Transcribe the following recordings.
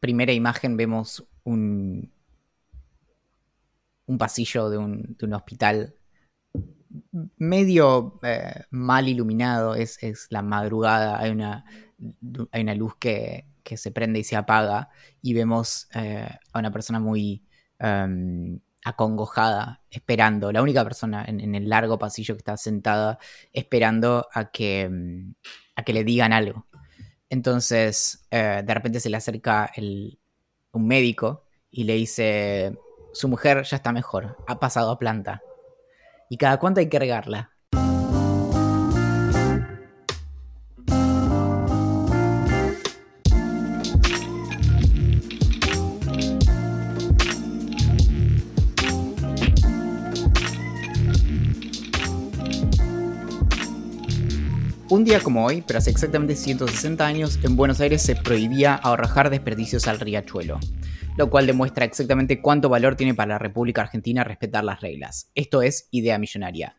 primera imagen vemos un, un pasillo de un, de un hospital medio eh, mal iluminado, es, la madrugada, hay una, hay una luz que, se prende y se apaga y vemos eh, a una persona muy em, acongojada, esperando, la única persona en, el largo pasillo que está sentada esperando a que, em, a que le digan algo. Entonces, eh, de repente se le acerca un médico y le dice, su mujer ya está mejor, ha pasado a planta y cada cuánto hay que regarla. Un día como hoy, pero hace exactamente 160 años, en Buenos Aires se prohibía ahorrajar desperdicios al riachuelo lo cual demuestra exactamente cuánto valor tiene para la República Argentina respetar las reglas. Esto es idea millonaria.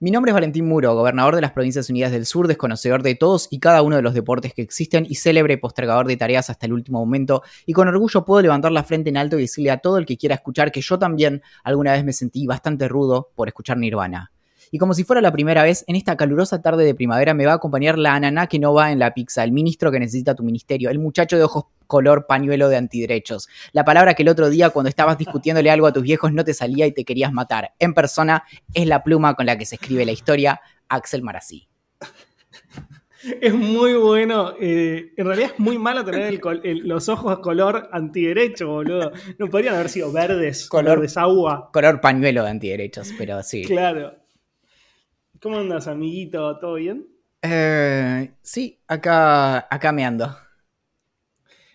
Mi nombre es Valentín Muro, gobernador de las Provincias Unidas del Sur, desconocedor de todos y cada uno de los deportes que existen y célebre postergador de tareas hasta el último momento, y con orgullo puedo levantar la frente en alto y decirle a todo el que quiera escuchar que yo también alguna vez me sentí bastante rudo por escuchar Nirvana. Y como si fuera la primera vez, en esta calurosa tarde de primavera me va a acompañar la ananá que no va en la pizza, el ministro que necesita tu ministerio, el muchacho de ojos color pañuelo de antiderechos. La palabra que el otro día cuando estabas discutiéndole algo a tus viejos no te salía y te querías matar. En persona es la pluma con la que se escribe la historia, Axel Marazzi. Es muy bueno. Eh, en realidad es muy malo tener los ojos color antiderecho, boludo. No podrían haber sido verdes, color agua. Color pañuelo de antiderechos, pero sí. Claro. ¿Cómo andas, amiguito? ¿Todo bien? Eh, sí, acá, acá me ando.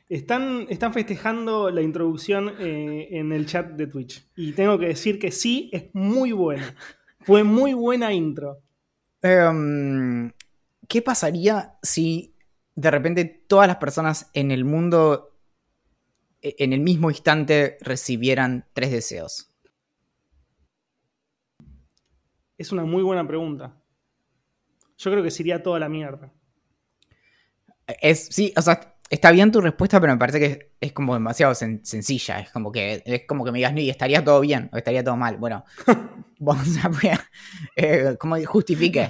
Están, están festejando la introducción eh, en el chat de Twitch. Y tengo que decir que sí, es muy buena. Fue muy buena intro. Em, ¿Qué pasaría si de repente todas las personas en el mundo e, en el mismo instante recibieran tres deseos? Es una muy buena pregunta. Yo creo que sería toda la mierda. Es, sí, o sea, está bien tu respuesta, pero me parece que es como demasiado sencilla. Es como que es como que me digas, no, y estaría todo bien o estaría todo mal. Bueno, vamos a ver, eh, como justifique.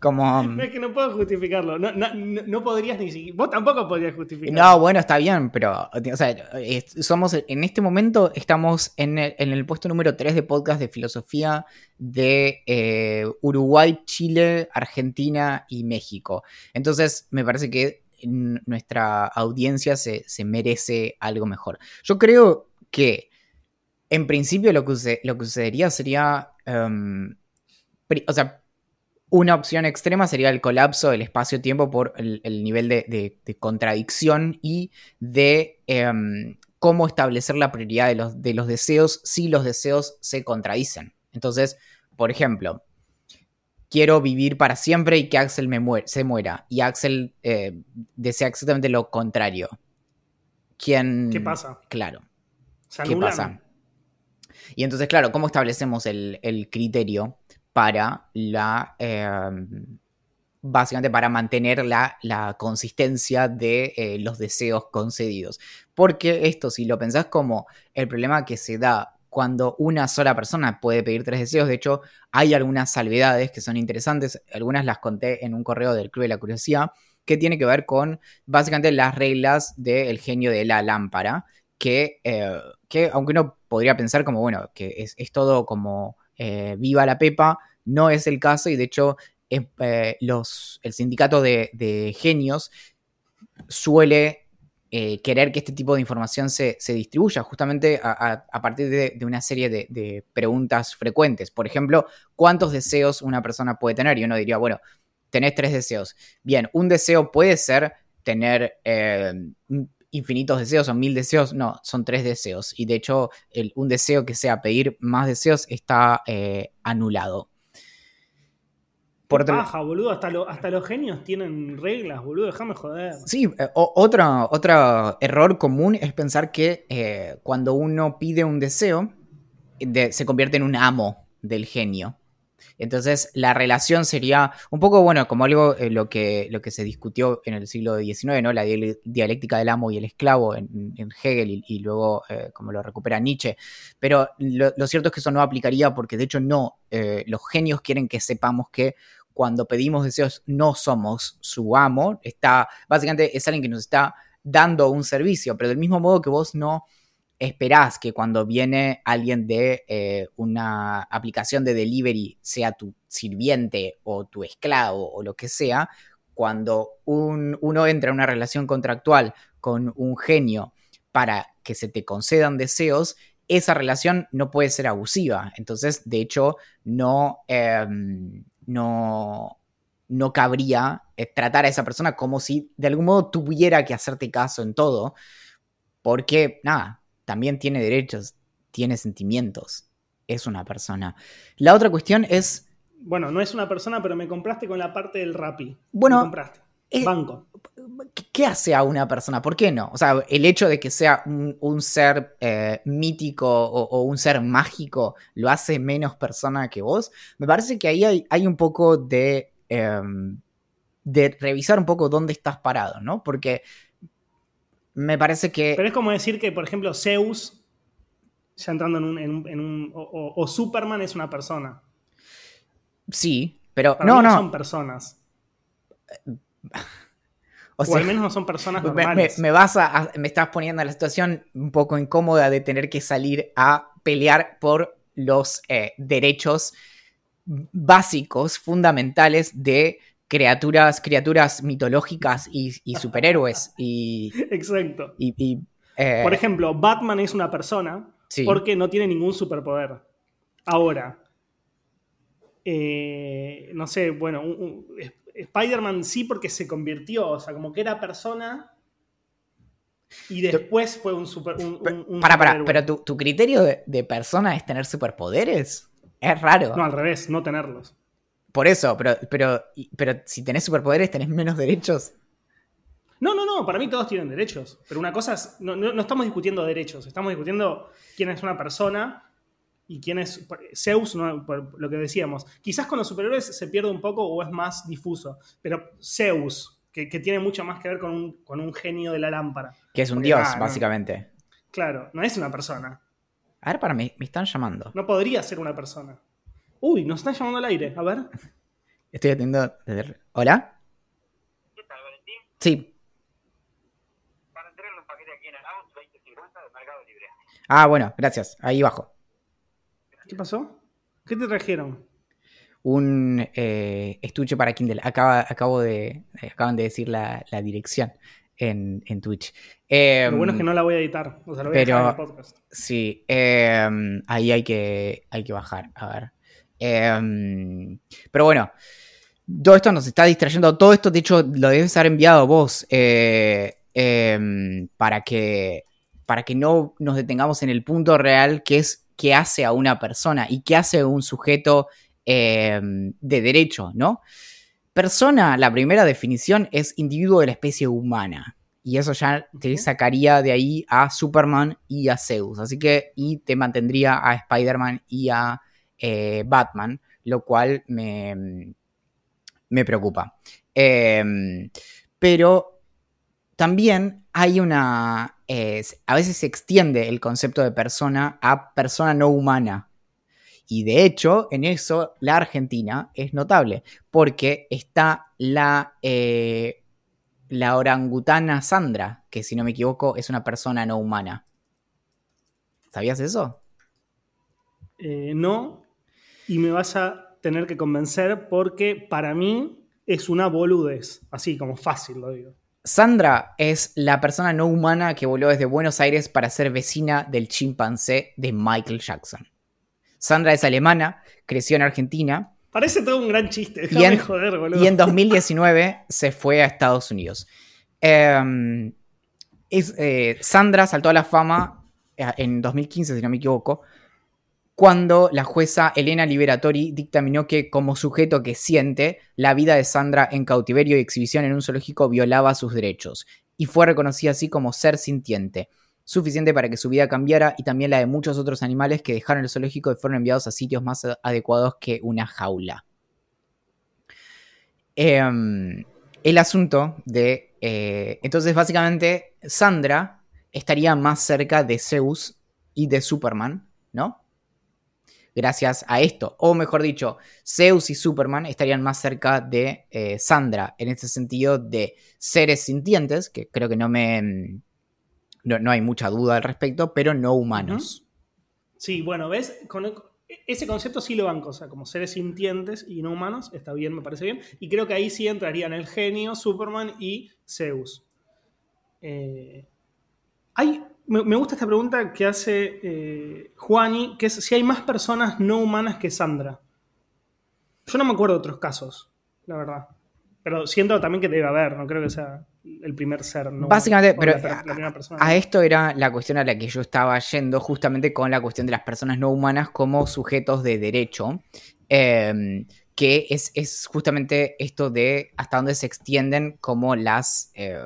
Como, no es que no puedo justificarlo. No, no, no, podrías ni siquiera. Vos tampoco podrías justificarlo. No, bueno, está bien, pero. O sea, somos. En este momento estamos en el, en el puesto número 3 de podcast de filosofía de eh, Uruguay, Chile, Argentina y México. Entonces, me parece que nuestra audiencia se, merece algo mejor. Yo creo que, en principio, lo que, lo que sucedería sería. Em, o sea, una opción extrema sería el colapso del espacio-tiempo por el, nivel de, contradicción y de em, cómo establecer la prioridad de los, de los deseos si los deseos se contradicen. Entonces, por ejemplo, quiero vivir para siempre y que Axel me se muera. Y Axel eh, desea exactamente lo contrario. ¿Quién, ¿Qué pasa? Claro. ¿Qué pasa? Y entonces, claro, ¿cómo establecemos el, el criterio para la... Em, básicamente para mantener la, la consistencia de eh, los deseos concedidos. Porque esto, si lo pensás como el problema que se da cuando una sola persona puede pedir tres deseos, de hecho hay algunas salvedades que son interesantes, algunas las conté en un correo del Club de la Curiosidad, que tiene que ver con básicamente las reglas del genio de la lámpara, que, eh, que aunque uno podría pensar como, bueno, que es, todo como eh, viva la Pepa, no es el caso. Y de hecho eh, el sindicato de, genios suele eh, querer que este tipo de información se, distribuya justamente a, partir de, una serie de, preguntas frecuentes. Por ejemplo, ¿cuántos deseos una persona puede tener? Y uno diría, bueno, tenés tres deseos. Bien, un deseo puede ser tener infinitos deseos o mil deseos, no, son tres deseos. Y de hecho, un deseo que sea pedir más deseos está eh, anulado. Por baja, boludo. Hasta, hasta, los genios tienen reglas, boludo. Déjame joder. Sí, eh, otro, otro, error común es pensar que eh, cuando uno pide un deseo, se convierte en un amo del genio. Entonces, la relación sería un poco, bueno, como algo eh, lo, que, lo que se discutió en el siglo XIX, ¿no? La dialéctica del amo y el esclavo en, Hegel y, luego eh, como lo recupera Nietzsche. Pero lo, cierto es que eso no aplicaría porque, de hecho, no. Eh, los genios quieren que sepamos que cuando pedimos deseos no somos su amo. Está, básicamente, es alguien que nos está dando un servicio, pero del mismo modo que vos no esperás que cuando viene alguien de eh, una aplicación de delivery, sea tu sirviente o tu esclavo o lo que sea, cuando uno entra en una relación contractual con un genio para que se te concedan deseos, esa relación no puede ser abusiva. Entonces, de hecho, no, em, no, no cabría eh, tratar a esa persona como si de algún modo tuviera que hacerte caso en todo, porque, nada, también tiene derechos, tiene sentimientos, es una persona. La otra cuestión es... Bueno, no es una persona, pero me compraste con la parte del rapi. Bueno, me compraste. Banco. ¿Qué hace a una persona? ¿Por qué no? O sea, el hecho de que sea un, ser eh, mítico o, un ser mágico lo hace menos persona que vos. Me parece que ahí hay, un poco de, em, de revisar un poco dónde estás parado, ¿no? Porque me parece que. Pero es como decir que, por ejemplo, Zeus, ya entrando en un. o, Superman es una persona. Sí, pero. no, no. son personas. O, al menos no son personas normales. Me, vas a, me estás poniendo en la situación un poco incómoda de tener que salir a pelear por los eh, derechos básicos, fundamentales de criaturas, criaturas mitológicas y, superhéroes. Y, Exacto. Y, eh, Por ejemplo, Batman es una persona porque no tiene ningún superpoder. Ahora, eh, no sé, bueno, Spider-Man sí porque se convirtió, o sea, como que era persona y después fue un super. para, para, pero tu, criterio de, de, persona es tener superpoderes. Es raro. No, al revés, no tenerlos. Por eso, pero, pero, pero si tenés superpoderes, tenés menos derechos. No, no, no, para mí todos tienen derechos. Pero una cosa es, no, no, estamos discutiendo derechos, estamos discutiendo quién es una persona y quién es Zeus, lo que decíamos. Quizás con los superhéroes se pierde un poco o es más difuso, pero Zeus, que, tiene mucho más que ver con un, genio de la lámpara. Que es un dios, básicamente. claro, no es una persona. A ver, para mí, me están llamando. No podría ser una persona. Uy, nos están llamando al aire. A ver. Estoy atendiendo. ¿Hola? ¿Qué tal, Valentín? Sí. Para entregarle un paquete aquí en Arauz 2050 de Mercado Libre. Ah, bueno, gracias. Ahí bajo. ¿Qué pasó? ¿Qué te trajeron? Un eh, estuche para Kindle. Acaba, acabo de, acaban de decir la, la dirección en, en Twitch. Lo bueno es que em, no la voy a editar. O sea, lo voy a dejar en el podcast. Sí. Eh, ahí hay que, hay que bajar. A ver. Em, pero bueno, todo esto nos está distrayendo. Todo esto, de hecho, lo debes haber enviado vos eh, em, para, que, para que no nos detengamos en el punto real que es qué hace a una persona y qué hace un sujeto em, de derecho, ¿no? Persona, la primera definición es individuo de la especie humana. Y eso ya te sacaría de ahí a Superman y a Zeus. Así que, y te mantendría a Spider-Man y a eh, Batman, lo cual me, me preocupa. Em, pero también hay una... a veces se extiende el concepto de persona a persona no humana. Y de hecho, en eso la Argentina es notable, porque está la, eh, la orangutana Sandra, que si no me equivoco es una persona no humana. ¿Sabías eso? Eh, no, y me vas a tener que convencer porque para mí es una boludez, así como fácil lo digo. Sandra es la persona no humana que voló desde Buenos Aires para ser vecina del chimpancé de Michael Jackson. Sandra es alemana, creció en Argentina. Parece todo un gran chiste. Y en, joder, y en 2019 se fue a Estados Unidos. Em, eh, Sandra saltó a la fama eh, en 2015, si no me equivoco, cuando la jueza Elena Liberatori dictaminó que como sujeto que siente, la vida de Sandra en cautiverio y exhibición en un zoológico violaba sus derechos, y fue reconocida así como ser sintiente. suficiente para que su vida cambiara y también la de muchos otros animales que dejaron el zoológico y fueron enviados a sitios más adecuados que una jaula. Em, el asunto de... Eh, entonces, básicamente, Sandra estaría más cerca de Zeus y de Superman, ¿no? Gracias a esto. O mejor dicho, Zeus y Superman estarían más cerca de eh, Sandra, en este sentido de seres sintientes, que creo que no me... No, hay mucha duda al respecto, pero no humanos. Sí, bueno, ¿ves? Con, ese concepto sí lo banco, o sea, como seres sintientes y no humanos, está bien, me parece bien. Y creo que ahí sí entrarían el genio, Superman y Zeus. Eh, hay, me, gusta esta pregunta que hace eh, Juani, que es si hay más personas no humanas que Sandra. Yo no me acuerdo de otros casos, la verdad. Pero siento también que debe haber, no creo que sea el primer ser. No, Básicamente, pero a, esto era la cuestión a la que yo estaba yendo, justamente con la cuestión de las personas no humanas como sujetos de derecho, em, que es, justamente esto de hasta dónde se extienden como las, eh,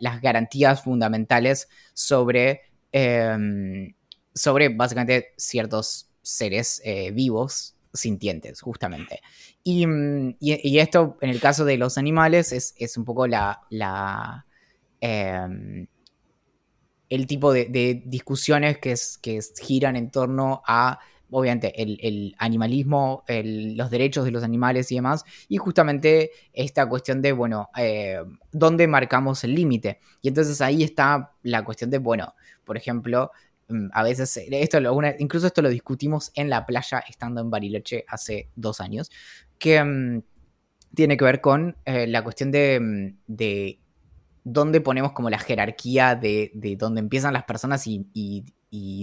las garantías fundamentales sobre, em, sobre básicamente ciertos seres eh, vivos sintientes, justamente. Mm, y, esto, en el caso de los animales, es, un poco la. la em, el tipo de, discusiones que, que, giran en torno a, obviamente, el, animalismo, los derechos de los animales y demás, y justamente esta cuestión de, bueno, eh, ¿dónde marcamos el límite? Y entonces ahí está la cuestión de, bueno, por ejemplo, Mm, a veces, esto incluso esto lo discutimos en la playa estando en Bariloche hace dos años, que mm, tiene que ver con eh, la cuestión de, mm, de, dónde ponemos como la jerarquía de, de dónde empiezan las personas y,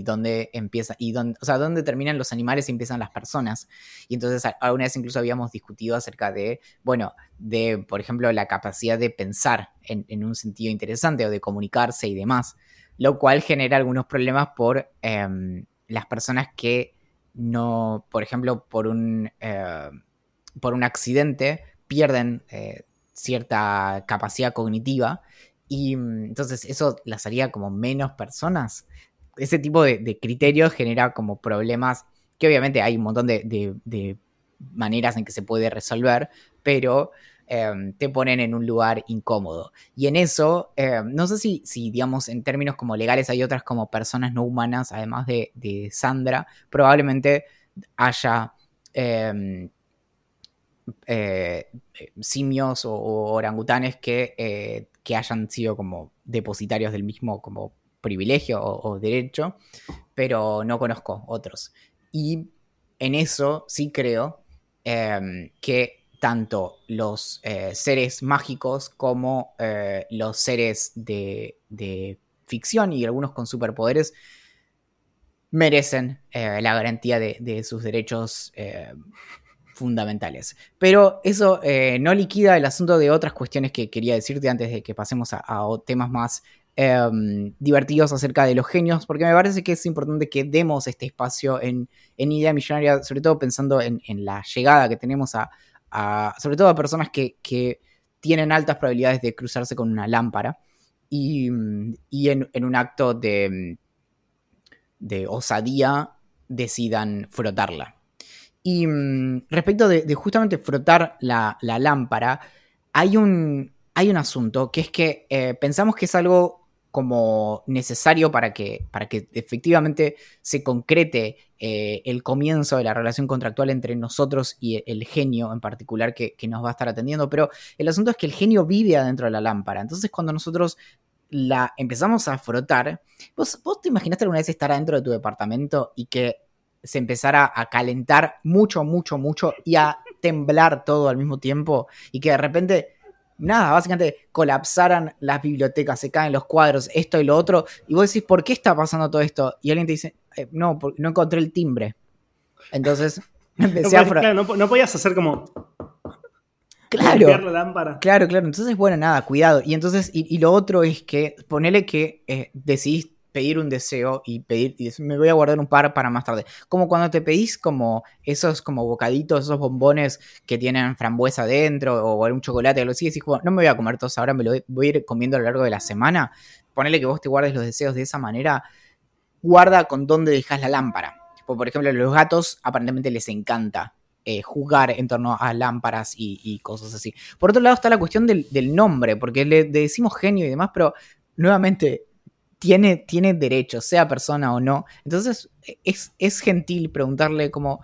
dónde empieza, y dónde, o sea, dónde terminan los animales y empiezan las personas. Y entonces alguna vez incluso habíamos discutido acerca de, bueno, de, por ejemplo, la capacidad de pensar en, en un sentido interesante o de comunicarse y demás lo cual genera algunos problemas por em, las personas que no, por ejemplo, por un, eh, por un accidente pierden eh, cierta capacidad cognitiva y mm, entonces eso las haría como menos personas. Ese tipo de, criterios genera como problemas que obviamente hay un montón de maneras en que se puede resolver, pero Em, te ponen en un lugar incómodo. Y en eso, em, no sé si, si, digamos, en términos como legales hay otras como personas no humanas, además de, Sandra, probablemente haya em, eh, simios o, orangutanes que, eh, que, hayan sido como depositarios del mismo como privilegio o, derecho, pero no conozco otros. Y en eso sí creo que tanto los eh, seres mágicos como eh, los seres de, ficción y algunos con superpoderes merecen eh, la garantía de, sus derechos fundamentales. Pero eso no liquida el asunto de otras cuestiones que quería decirte antes de que pasemos a, temas más em, divertidos acerca de los genios, porque me parece que es importante que demos este espacio en, Idea Millonaria, sobre todo pensando en la llegada que tenemos a, sobre todo a personas que, tienen altas probabilidades de cruzarse con una lámpara y, en, un acto de, de osadía decidan frotarla. Y mm, respecto de, justamente frotar la, lámpara, hay un, hay un asunto que es que eh, pensamos que es algo como necesario para que, para que efectivamente se concrete eh, el comienzo de la relación contractual entre nosotros y el genio en particular que, nos va a estar atendiendo. Pero el asunto es que el genio vive adentro de la lámpara. Entonces cuando nosotros la empezamos a frotar, ¿vos, vos te imaginaste alguna vez estar adentro de tu departamento y que se empezara a calentar mucho, mucho, mucho y a temblar todo al mismo tiempo y que de repente nada, básicamente colapsaran las bibliotecas, se caen los cuadros, esto y lo otro, y vos decís, ¿por qué está pasando todo esto? Y alguien te dice, eh, no, no encontré el timbre. Entonces, empecé a... no, podías hacer como... Claro, claro, claro. Entonces, bueno, nada, cuidado. Y entonces, y, lo otro es que, ponele que eh, decidís pedir un deseo y pedir, y decir, me voy a guardar un par para más tarde. Como cuando te pedís como esos como bocaditos, esos bombones que tienen frambuesa dentro o algún chocolate, algo así, y como, no me voy a comer todos ahora, me lo voy a ir comiendo a lo largo de la semana. Ponele que vos te guardes los deseos de esa manera, guarda con dónde dejas la lámpara. por ejemplo, los gatos aparentemente les encanta eh, jugar en torno a lámparas y, cosas así. Por otro lado está la cuestión del, nombre, porque le, decimos genio y demás, pero nuevamente tiene, tiene derecho, sea persona o no. Entonces es, es gentil preguntarle como,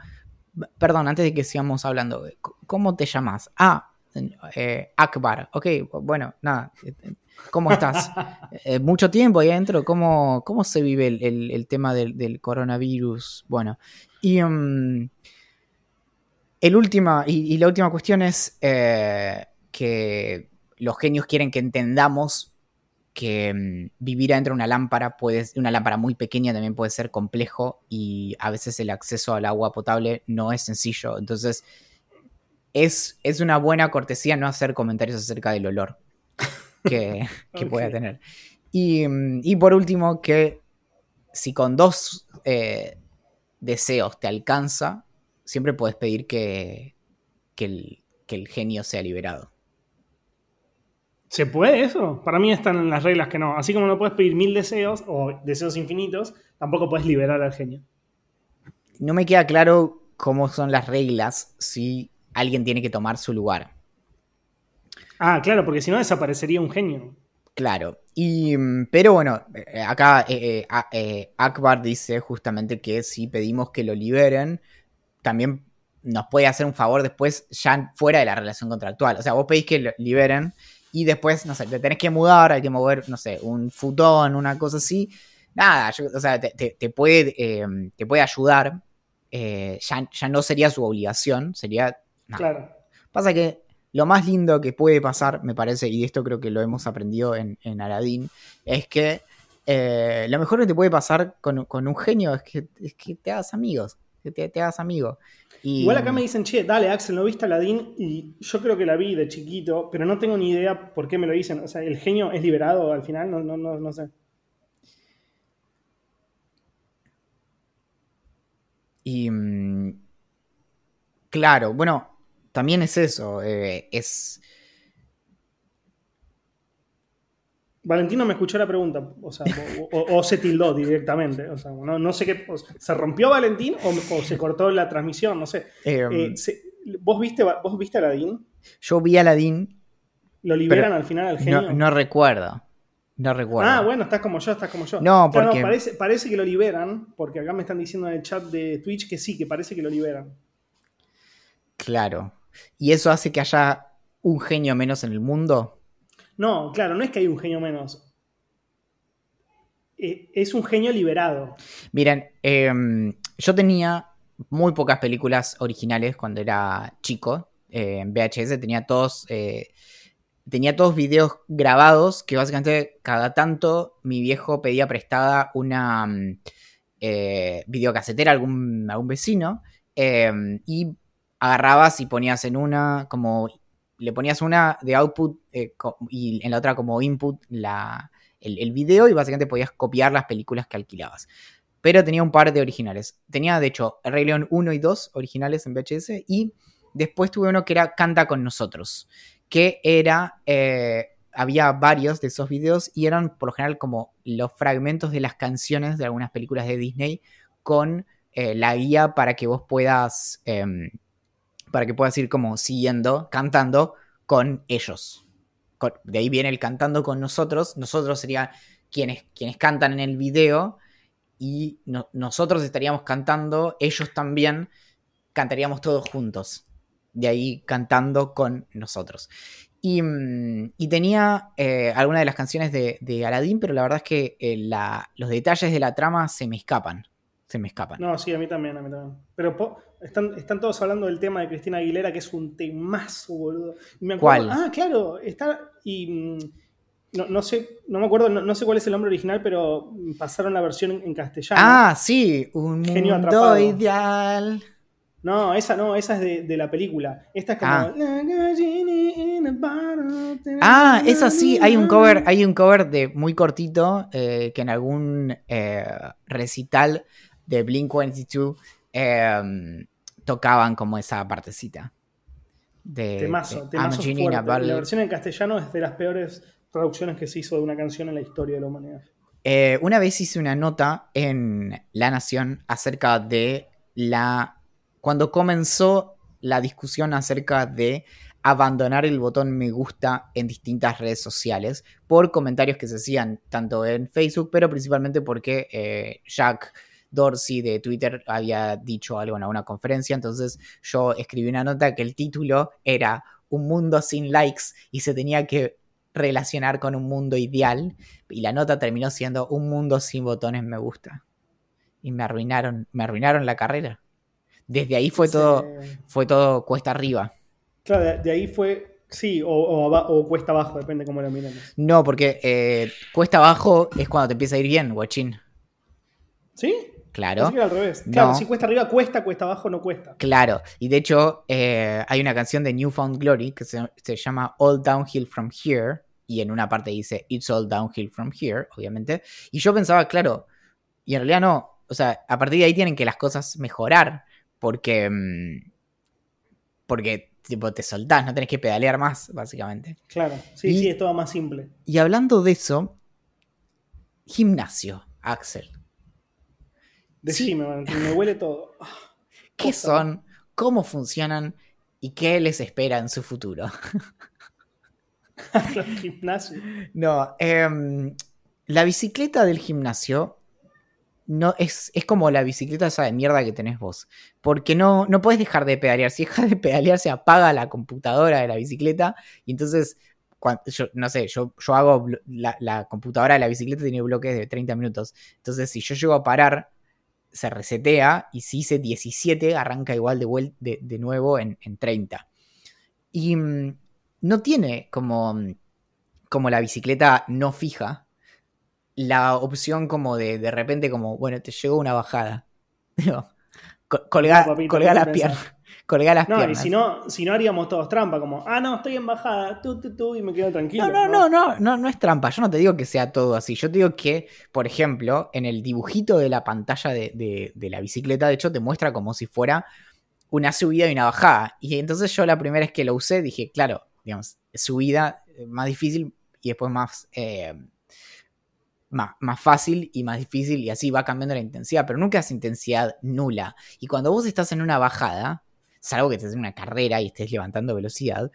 perdón, antes de que sigamos hablando, ¿cómo te llamas? Ah, eh, Akbar, ok, bueno, nada, ¿cómo estás? Eh, mucho tiempo ahí adentro, ¿cómo, cómo se vive el, tema del, coronavirus? Bueno, y... Um, el última, y, la última cuestión es eh, que los genios quieren que entendamos que mm, vivir adentro de una lámpara puede, una lámpara muy pequeña también puede ser complejo y a veces el acceso al agua potable no es sencillo. Entonces, es, es una buena cortesía no hacer comentarios acerca del olor que, pueda tener. Mm, y, por último, que si con dos eh, deseos te alcanza, siempre puedes pedir que, el, genio sea liberado. ¿Se puede eso? Para mí están en las reglas que no. Así como no puedes pedir mil deseos o deseos infinitos, tampoco puedes liberar al genio. No me queda claro cómo son las reglas si alguien tiene que tomar su lugar. Ah, claro, porque si no desaparecería un genio. Claro, y, mm, pero bueno, eh, acá eh, eh, Akbar dice justamente que si pedimos que lo liberen, también nos puede hacer un favor después ya fuera de la relación contractual. O sea, vos pedís que lo liberen y después, no sé, te tenés que mudar, hay que mover, no sé, un futón, una cosa así. Nada, o sea, te, puede, eh, te puede ayudar. Eh, ya, no sería su obligación, sería... Claro. Pasa que lo más lindo que puede pasar, me parece, y esto creo que lo hemos aprendido en, en Aladdin, es que eh, lo mejor que te puede pasar con, un genio es que, es que te hagas amigos que te, hagas amigo. Igual acá me dicen, che, dale Axel, ¿no viste Aladdin? Y yo creo que la vi de chiquito, pero no tengo ni idea por qué me lo dicen. O sea, ¿el genio es liberado al final? No, no, no, no sé. Y. Mm, claro, bueno, también es eso. Eh, es Valentino me escuchó la pregunta, o, sea, o, se tildó directamente. O sea, no, sé qué. ¿Se rompió Valentín o, se cortó la transmisión? No sé. Em, eh, ¿vos, viste, ¿Vos viste a Aladín? Yo vi a Aladín. ¿Lo liberan al final al genio? No, recuerdo. No recuerdo. Ah, bueno, estás como yo, estás como yo. No, porque. parece, parece que lo liberan, porque acá me están diciendo en el chat de Twitch que sí, que parece que lo liberan. Claro. ¿Y eso hace que haya un genio menos en el mundo? No, claro, no es que hay un genio menos. Eh, es un genio liberado. Miren, em, yo tenía muy pocas películas originales cuando era chico. Eh, en VHS tenía todos. Eh, tenía todos videos grabados que básicamente cada tanto mi viejo pedía prestada una mm, videocasetera a algún, algún vecino em, y agarrabas y ponías en una como le ponías una de output eh, y en la otra como input la, el, video y básicamente podías copiar las películas que alquilabas. Pero tenía un par de originales. Tenía, de hecho, El Rey León 1 y 2 originales en VHS y después tuve uno que era Canta con nosotros, que era... Eh, había varios de esos videos y eran por lo general como los fragmentos de las canciones de algunas películas de Disney con eh, la guía para que vos puedas em, para que puedas ir como siguiendo, cantando con ellos. de ahí viene el cantando con nosotros. Nosotros serían quienes, quienes cantan en el video y nosotros estaríamos cantando, ellos también cantaríamos todos juntos. De ahí cantando con nosotros. Y, mm, tenía eh, algunas de las canciones de, de, Aladdin, pero la verdad es que eh, los detalles de la trama se me escapan. Se me escapan. No, sí, a mí también, a mí también. Pero están, todos hablando del tema de Cristina Aguilera, que es un temazo, boludo. ¿Cuál? Ah, claro, está. Y. Mm, no, sé, no me acuerdo, no, sé cuál es el nombre original, pero pasaron la versión en, castellano. Ah, sí, un mundo ideal. No, esa no, esa es de, de la película. Esta es como. Ah. Ah, esa sí, hay un cover, hay un cover de muy cortito eh, que en algún eh, recital de Blink 182 eh, tocaban como esa partecita. De, Temazo, de temazo fuerte. La versión en castellano es de las peores traducciones que se hizo de una canción en la historia de la humanidad. Eh, una vez hice una nota en La Nación acerca de la. Cuando comenzó la discusión acerca de abandonar el botón me gusta en distintas redes sociales por comentarios que se hacían tanto en Facebook, pero principalmente porque eh, Jack Dorsey de Twitter había dicho algo en una conferencia. Entonces yo escribí una nota que el título era Un mundo sin likes y se tenía que relacionar con un mundo ideal y la nota terminó siendo un mundo sin botones me gusta. Y me arruinaron, me arruinaron la carrera. Desde ahí fue todo, fue todo cuesta arriba. Claro, de, de ahí fue. Sí, o, o cuesta abajo, depende cómo lo miremos. No, porque eh, cuesta abajo es cuando te empieza a ir bien, guachín. ¿Sí? Claro. Pensé que era al revés. Claro, No. si cuesta arriba cuesta, cuesta abajo no cuesta. Claro, y de hecho eh, hay una canción de Newfound Glory que se, se llama All Downhill From Here, y en una parte dice It's All Downhill From Here, obviamente, y yo pensaba, claro, y en realidad no, o sea, a partir de ahí tienen que las cosas mejorar, porque, mm, porque tipo, te soltás, no tenés que pedalear más, básicamente. Claro, sí, Y- sí, es todo más simple. Y hablando de eso, gimnasio, Axel, Decime, que me huele todo. Ah, ¿qué son? ¿Cómo funcionan? ¿Y qué les espera en su futuro? Los gimnasios. No, em, la bicicleta del gimnasio no es, es como la bicicleta esa de mierda que tenés vos. Porque no, no puedes dejar de pedalear. Si dejas de pedalear, se apaga la computadora de la bicicleta. Y entonces, yo, no sé, yo, yo hago la computadora de la bicicleta tiene bloques de 30 minutos. Entonces, si yo llego a parar, se resetea. Y si hice 17, arranca igual de, vuel- de, de nuevo en, en 30. Y mm, no tiene como, mm, como la bicicleta no fija, la opción como de de repente como, bueno, te llegó una bajada. Digo, col- colgá, No, papito, colgá ¿qué las pensás? piernas. No, y si no, si no haríamos todos trampa, como, ah, no, estoy en bajada, tú, tú, tú, y me quedo tranquilo. No, no, no, no, no, no es trampa. Yo no te digo que sea todo así. Yo te digo que, por ejemplo, en el dibujito de la pantalla de, de- de la bicicleta, de hecho, te muestra como si fuera una subida y una bajada. Y entonces yo la primera vez que lo usé dije, claro, digamos, subida eh, más difícil y después más, eh, más, más fácil y más difícil y así va cambiando la intensidad, pero nunca es intensidad nula. Y cuando vos estás en una bajada, salvo que estés en una carrera y estés levantando velocidad,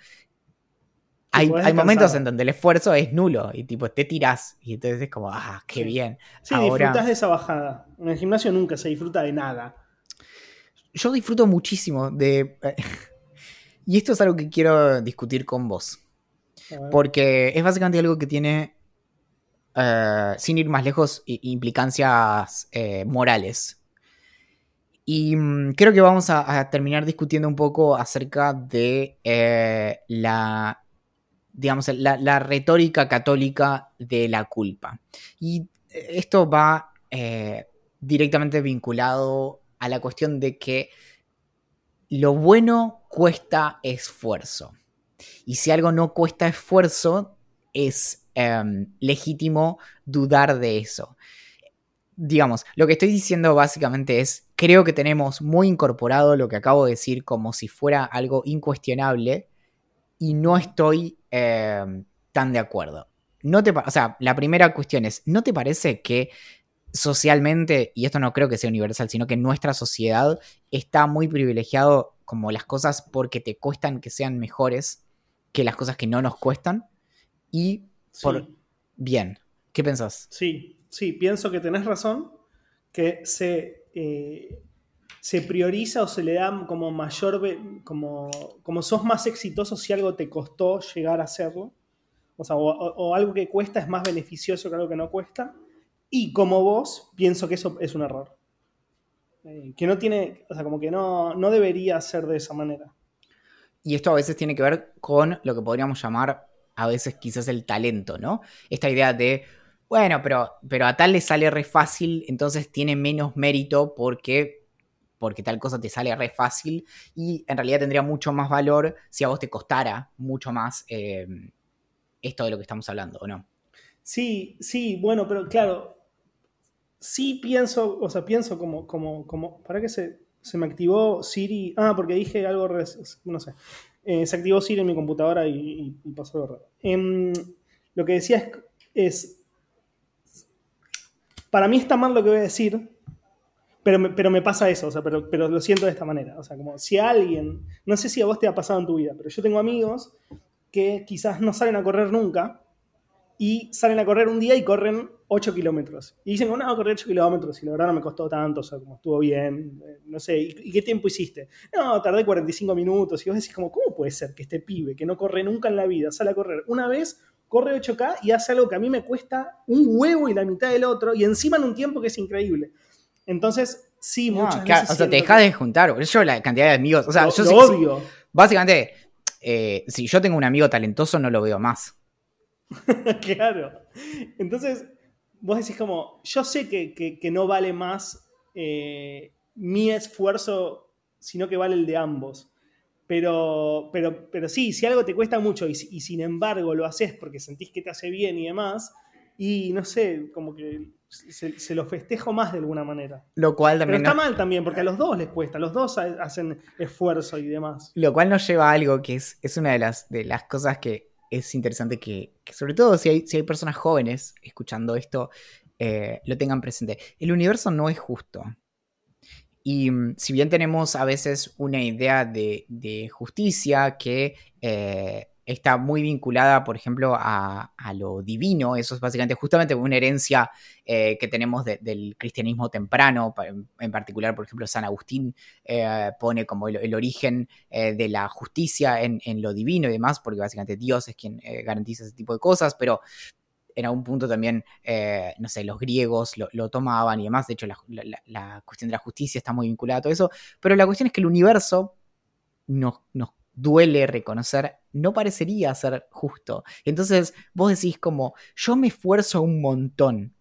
hay, hay momentos en donde el esfuerzo es nulo y tipo te tirás y entonces es como, ah, qué Sí. bien. Sí, Ahora- disfrutás de esa bajada. En el gimnasio nunca se disfruta de nada. Yo disfruto muchísimo de... y esto es algo que quiero discutir con vos. Porque es básicamente algo que tiene, eh, sin ir más lejos, implicancias eh, morales. Y mm, creo que vamos a, terminar discutiendo un poco acerca de eh, la, digamos, la, retórica católica de la culpa. Y esto va eh, directamente vinculado a la cuestión de que lo bueno cuesta esfuerzo. Y si algo no cuesta esfuerzo, es em, legítimo dudar de eso. Digamos, lo que estoy diciendo básicamente es, creo que tenemos muy incorporado lo que acabo de decir como si fuera algo incuestionable y no estoy em, tan de acuerdo. No te, pa- o sea, la primera cuestión es, ¿no te parece que socialmente, y esto no creo que sea universal, sino que nuestra sociedad está muy privilegiado como las cosas porque te cuestan que sean mejores que las cosas que no nos cuestan? Y Sí, por bien, ¿qué pensás? sí, sí, pienso que tenés razón, que se, eh, se prioriza o se le da como mayor, como, como sos más exitoso si algo te costó llegar a hacerlo. O sea, o algo que cuesta es más beneficioso que algo que no cuesta. Y como vos, pienso que eso es un error. Eh, que no tiene, o sea, como que no, no debería ser de esa manera. Y esto a veces tiene que ver con lo que podríamos llamar a veces quizás el talento, ¿no? Esta idea de, bueno, pero, pero a tal le sale re fácil, entonces tiene menos mérito porque porque tal cosa te sale re fácil y en realidad tendría mucho más valor si a vos te costara mucho más eh, esto de lo que estamos hablando, ¿o no? Sí, sí, bueno, pero claro, sí pienso, o sea, pienso como, como, como, ¿para qué se, se me activó Siri? Ah, porque dije algo, no sé, eh, se activó Siri en mi computadora y, pasó algo raro. Em, lo que decía es, es, para mí está mal lo que voy a decir, pero me, pero me pasa eso, o sea, pero, pero lo siento de esta manera, o sea, como si alguien, no sé si a vos te ha pasado en tu vida, pero yo tengo amigos que quizás no salen a correr nunca, y salen a correr un día y corren 8 kilómetros. Y dicen, bueno, a correr 8 kilómetros y la verdad no me costó tanto, o sea, como estuvo bien, eh, no sé, ¿y, qué tiempo hiciste? No, tardé 45 minutos. Y vos decís, como, ¿cómo puede ser que este pibe que no corre nunca en la vida sale a correr una vez, corre 8K y hace algo que a mí me cuesta un huevo y la mitad del otro y encima en un tiempo que es increíble? Entonces, sí, muchas veces... O sea, te dejas de juntar, yo la cantidad de amigos, o sea, lo, yo lo obvio. básicamente, eh, si yo tengo un amigo talentoso, no lo veo más. claro. Entonces, vos decís como, yo sé que, no vale más eh, mi esfuerzo, sino que vale el de ambos. Pero, pero, pero sí, si algo te cuesta mucho y, sin embargo lo haces porque sentís que te hace bien y demás, y no sé, como que se, lo festejo más de alguna manera. Lo cual también. Pero está mal también, porque a los dos les cuesta, los dos hacen esfuerzo y demás. Lo cual nos lleva a algo que es, es una de las, de las cosas que es interesante que, sobre todo si hay, si hay, personas jóvenes escuchando esto, eh, lo tengan presente. El universo no es justo. Y mm, si bien tenemos a veces una idea de, justicia que eh, está muy vinculada, por ejemplo, a, lo divino. Eso es básicamente justamente una herencia eh, que tenemos del cristianismo temprano, en, particular, por ejemplo, San Agustín eh, pone como el, origen de la justicia en, lo divino y demás, porque básicamente Dios es quien garantiza ese tipo de cosas, pero en algún punto también, no sé, los griegos lo, tomaban y demás. De hecho, la, la, cuestión de la justicia está muy vinculada a todo eso. Pero la cuestión es que el universo nos, nos duele reconocer, no parecería ser justo. Entonces vos decís como, yo me esfuerzo un montón,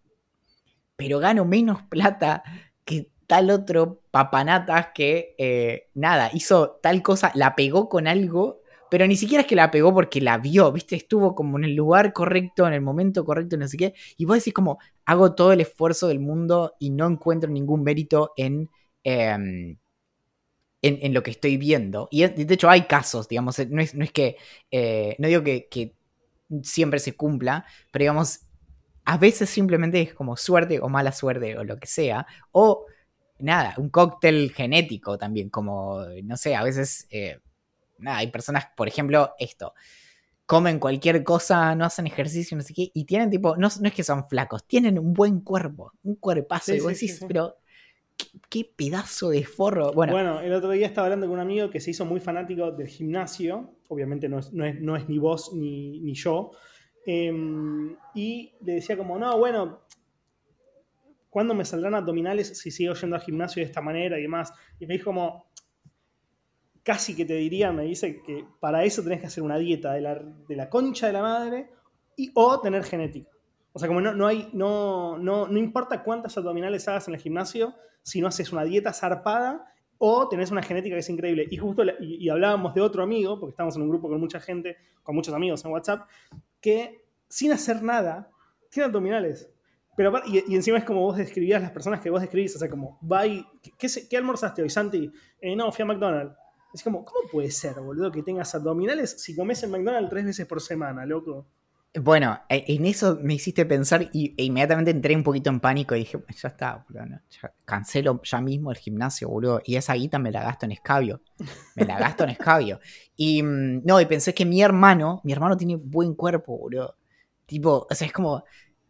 pero gano menos plata que tal otro papanatas que, eh, nada, hizo tal cosa, la pegó con algo, pero ni siquiera es que la pegó porque la vio, ¿viste? Estuvo como en el lugar correcto, en el momento correcto, no sé qué. Y vos decís como, hago todo el esfuerzo del mundo y no encuentro ningún mérito en... Em, en, lo que estoy viendo. Y de hecho hay casos, digamos, no es, no es que, eh, no digo que, siempre se cumpla, pero digamos, a veces simplemente es como suerte o mala suerte o lo que sea, o nada, un cóctel genético también, como, no sé, a veces, eh, nada, hay personas, por ejemplo, esto, comen cualquier cosa, no hacen ejercicio, no sé qué, y tienen tipo, no, no es que son flacos, tienen un buen cuerpo, un cuerpazo, y vos decís, pero qué pedazo de forro. Bueno. bueno, el otro día estaba hablando con un amigo que se hizo muy fanático del gimnasio. Obviamente no es, no es, ni vos ni, yo. Em, y le decía como, no, bueno, ¿cuándo me saldrán abdominales si sigo yendo al gimnasio de esta manera y demás? Y me dijo como, casi que te diría, me dice que para eso tenés que hacer una dieta de la, de la concha de la madre y, o tener genética. O sea, como no, no hay, no, no, no importa cuántas abdominales hagas en el gimnasio, si no haces una dieta zarpada o tenés una genética que es increíble. Y justo y, hablábamos de otro amigo, porque estamos en un grupo con mucha gente, con muchos amigos en WhatsApp, que sin hacer nada tiene abdominales. Pero, y, encima es como vos describías las personas que vos describís, o sea, como, va ¿qué, qué, almorzaste hoy, Santi? Eh, no, fui a McDonald's. Es como, ¿cómo puede ser, boludo, que tengas abdominales si comes en McDonald's tres veces por semana, loco? Bueno, e, en eso me hiciste pensar y, e inmediatamente entré un poquito en pánico y dije, ya está, boludo, cancelo ya mismo el gimnasio, boludo, y esa guita me la gasto en escabio, me la gasto en escabio. Y mm, no, y pensé que mi hermano, mi hermano tiene buen cuerpo, boludo. Tipo, o sea, es como,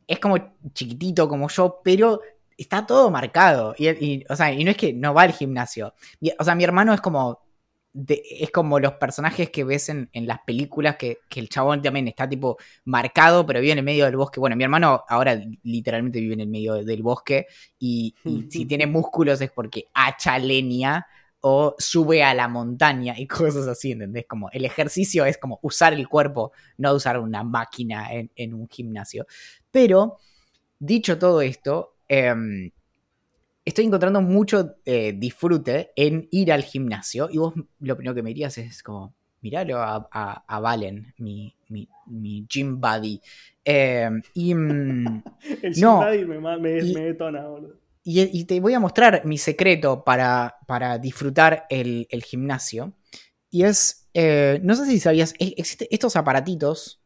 es como chiquitito como yo, pero está todo marcado. Y, o sea, y no es que no va al gimnasio. O sea, mi hermano es como es como los personajes que ves en, las películas que, el chabón también está tipo marcado, pero vive en el medio del bosque. Bueno, mi hermano ahora literalmente vive en el medio del bosque y, si tiene músculos es porque hacha leña o sube a la montaña y cosas así, ¿entendés? Como el ejercicio es como usar el cuerpo, no usar una máquina en, un gimnasio. Pero, dicho todo esto, em, estoy encontrando mucho eh, disfrute en ir al gimnasio y vos lo primero que me dirías es como, miralo a, a, Valen, mi, mi, mi, gym buddy. Eh, y, mm, El gym buddy me, me, me detona, boludo. Y, te voy a mostrar mi secreto para, para disfrutar el, el, gimnasio. Y es, eh, no sé si sabías, existen estos aparatitos,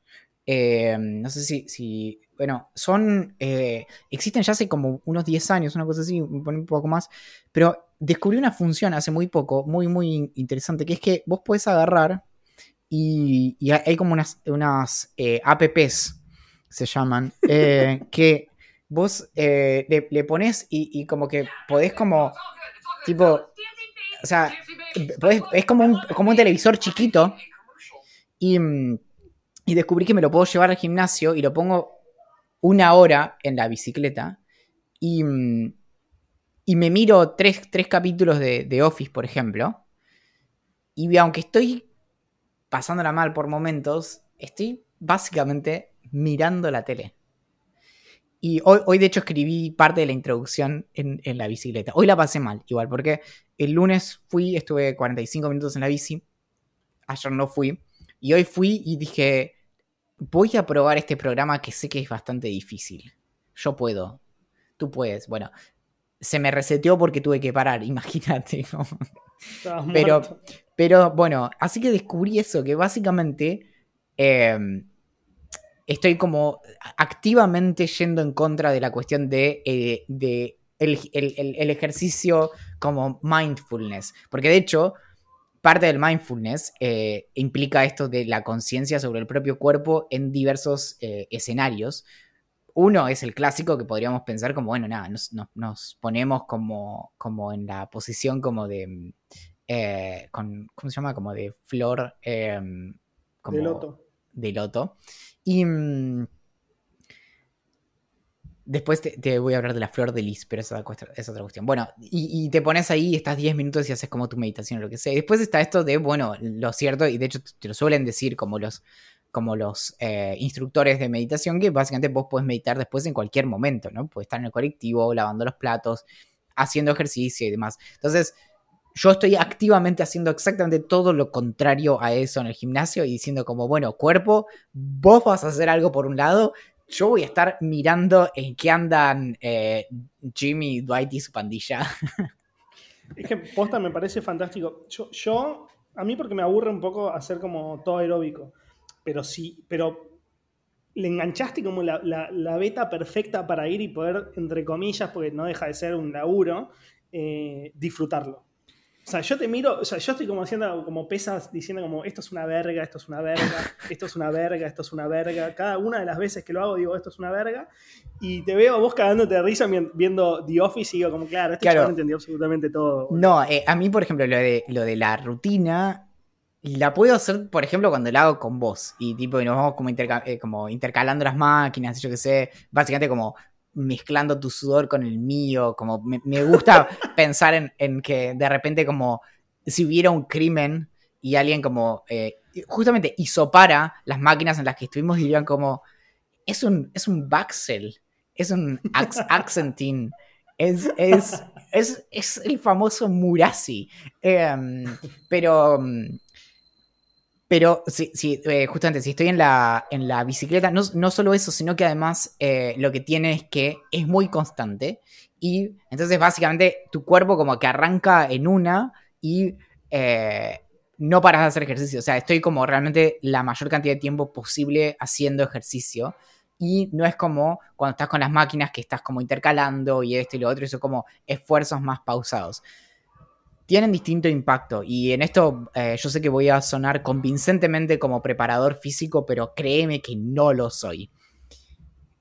no sé si, si bueno, son. Eh, existen ya hace como unos 10 años, una cosa así, un poco más. Pero descubrí una función hace muy poco, muy, muy interesante, que es que vos podés agarrar y, hay como unas, unas eh, apps, se llaman, eh, que vos le, le, pones y, como que podés como. Tipo. O sea, es como un, como un televisor chiquito. Y, y descubrí que me lo puedo llevar al gimnasio y lo pongo una hora en la bicicleta y, mm, y me miro tres, capítulos de, Office, por ejemplo, y aunque estoy pasándola mal por momentos, estoy básicamente mirando la tele. Y hoy, hoy, de hecho, escribí parte de la introducción en, en, la bicicleta. Hoy la pasé mal, igual, porque el lunes fui, estuve 45 minutos en la bici. Ayer no fui. Y hoy fui y dije, voy a probar este programa que sé que es bastante difícil. Yo puedo. Tú puedes. Bueno, se me reseteó porque tuve que parar, imagínate. pero, pero bueno, así que descubrí eso, que básicamente em, estoy como activamente yendo en contra de la cuestión de, eh, de el ejercicio como mindfulness. Porque de hecho, parte del mindfulness eh, implica esto de la conciencia sobre el propio cuerpo en diversos eh, escenarios. Uno es el clásico que podríamos pensar como, bueno, nada, nos, ponemos como, como en la posición como de, eh, ¿cómo se llama? Como de flor. como de loto. De loto. Y... Mm, Después te, voy a hablar de la flor de lis, pero esa es otra cuestión. Bueno, y, te pones ahí, estás 10 minutos y haces como tu meditación o lo que sea. después está esto de, bueno, lo cierto, y de hecho te lo suelen decir como los, como los eh, instructores de meditación, que básicamente vos puedes meditar después en cualquier momento, ¿no? Puedes estar en el colectivo, lavando los platos, haciendo ejercicio y demás. Entonces, yo estoy activamente haciendo exactamente todo lo contrario a eso en el gimnasio y diciendo como, bueno, cuerpo, vos vas a hacer algo por un lado, yo voy a estar mirando en qué andan eh, Jimmy, Dwight y su pandilla. Es que posta me parece fantástico. Yo, a mí porque me aburre un poco hacer como todo aeróbico, pero sí, pero le enganchaste como la, la, beta perfecta para ir y poder, entre comillas, porque no deja de ser un laburo, eh, disfrutarlo. O sea, yo te miro, o sea, yo estoy como haciendo como pesas diciendo como esto es una verga, esto es una verga, esto es una verga, esto es una verga. Cada una de las veces que lo hago digo esto es una verga. Y te veo vos cagándote de risa viendo The Office y digo como, claro, este claro. entendió absolutamente todo. No, eh, a mí, por ejemplo, lo de, lo de la rutina la puedo hacer, por ejemplo, cuando la hago con vos. Y tipo, nos vamos como, eh, como intercalando las máquinas, yo qué sé. Básicamente como mezclando tu sudor con el mío, como me, gusta pensar en, que de repente como si hubiera un crimen y alguien como eh, justamente hisopara las máquinas en las que estuvimos dirían como es un, es un Baxel, es un Accentin, es, es, es, el famoso Murasi. Em, pero pero sí, eh, justamente si estoy en la, en la bicicleta, no, no solo eso, sino que además eh, lo que tiene es que es muy constante. Y entonces básicamente tu cuerpo como que arranca en una y eh, no paras de hacer ejercicio. O sea, estoy como realmente la mayor cantidad de tiempo posible haciendo ejercicio. Y no es como cuando estás con las máquinas que estás como intercalando y esto y lo otro, eso como esfuerzos más pausados tienen distinto impacto. Y en esto eh, yo sé que voy a sonar convincentemente como preparador físico, pero créeme que no lo soy.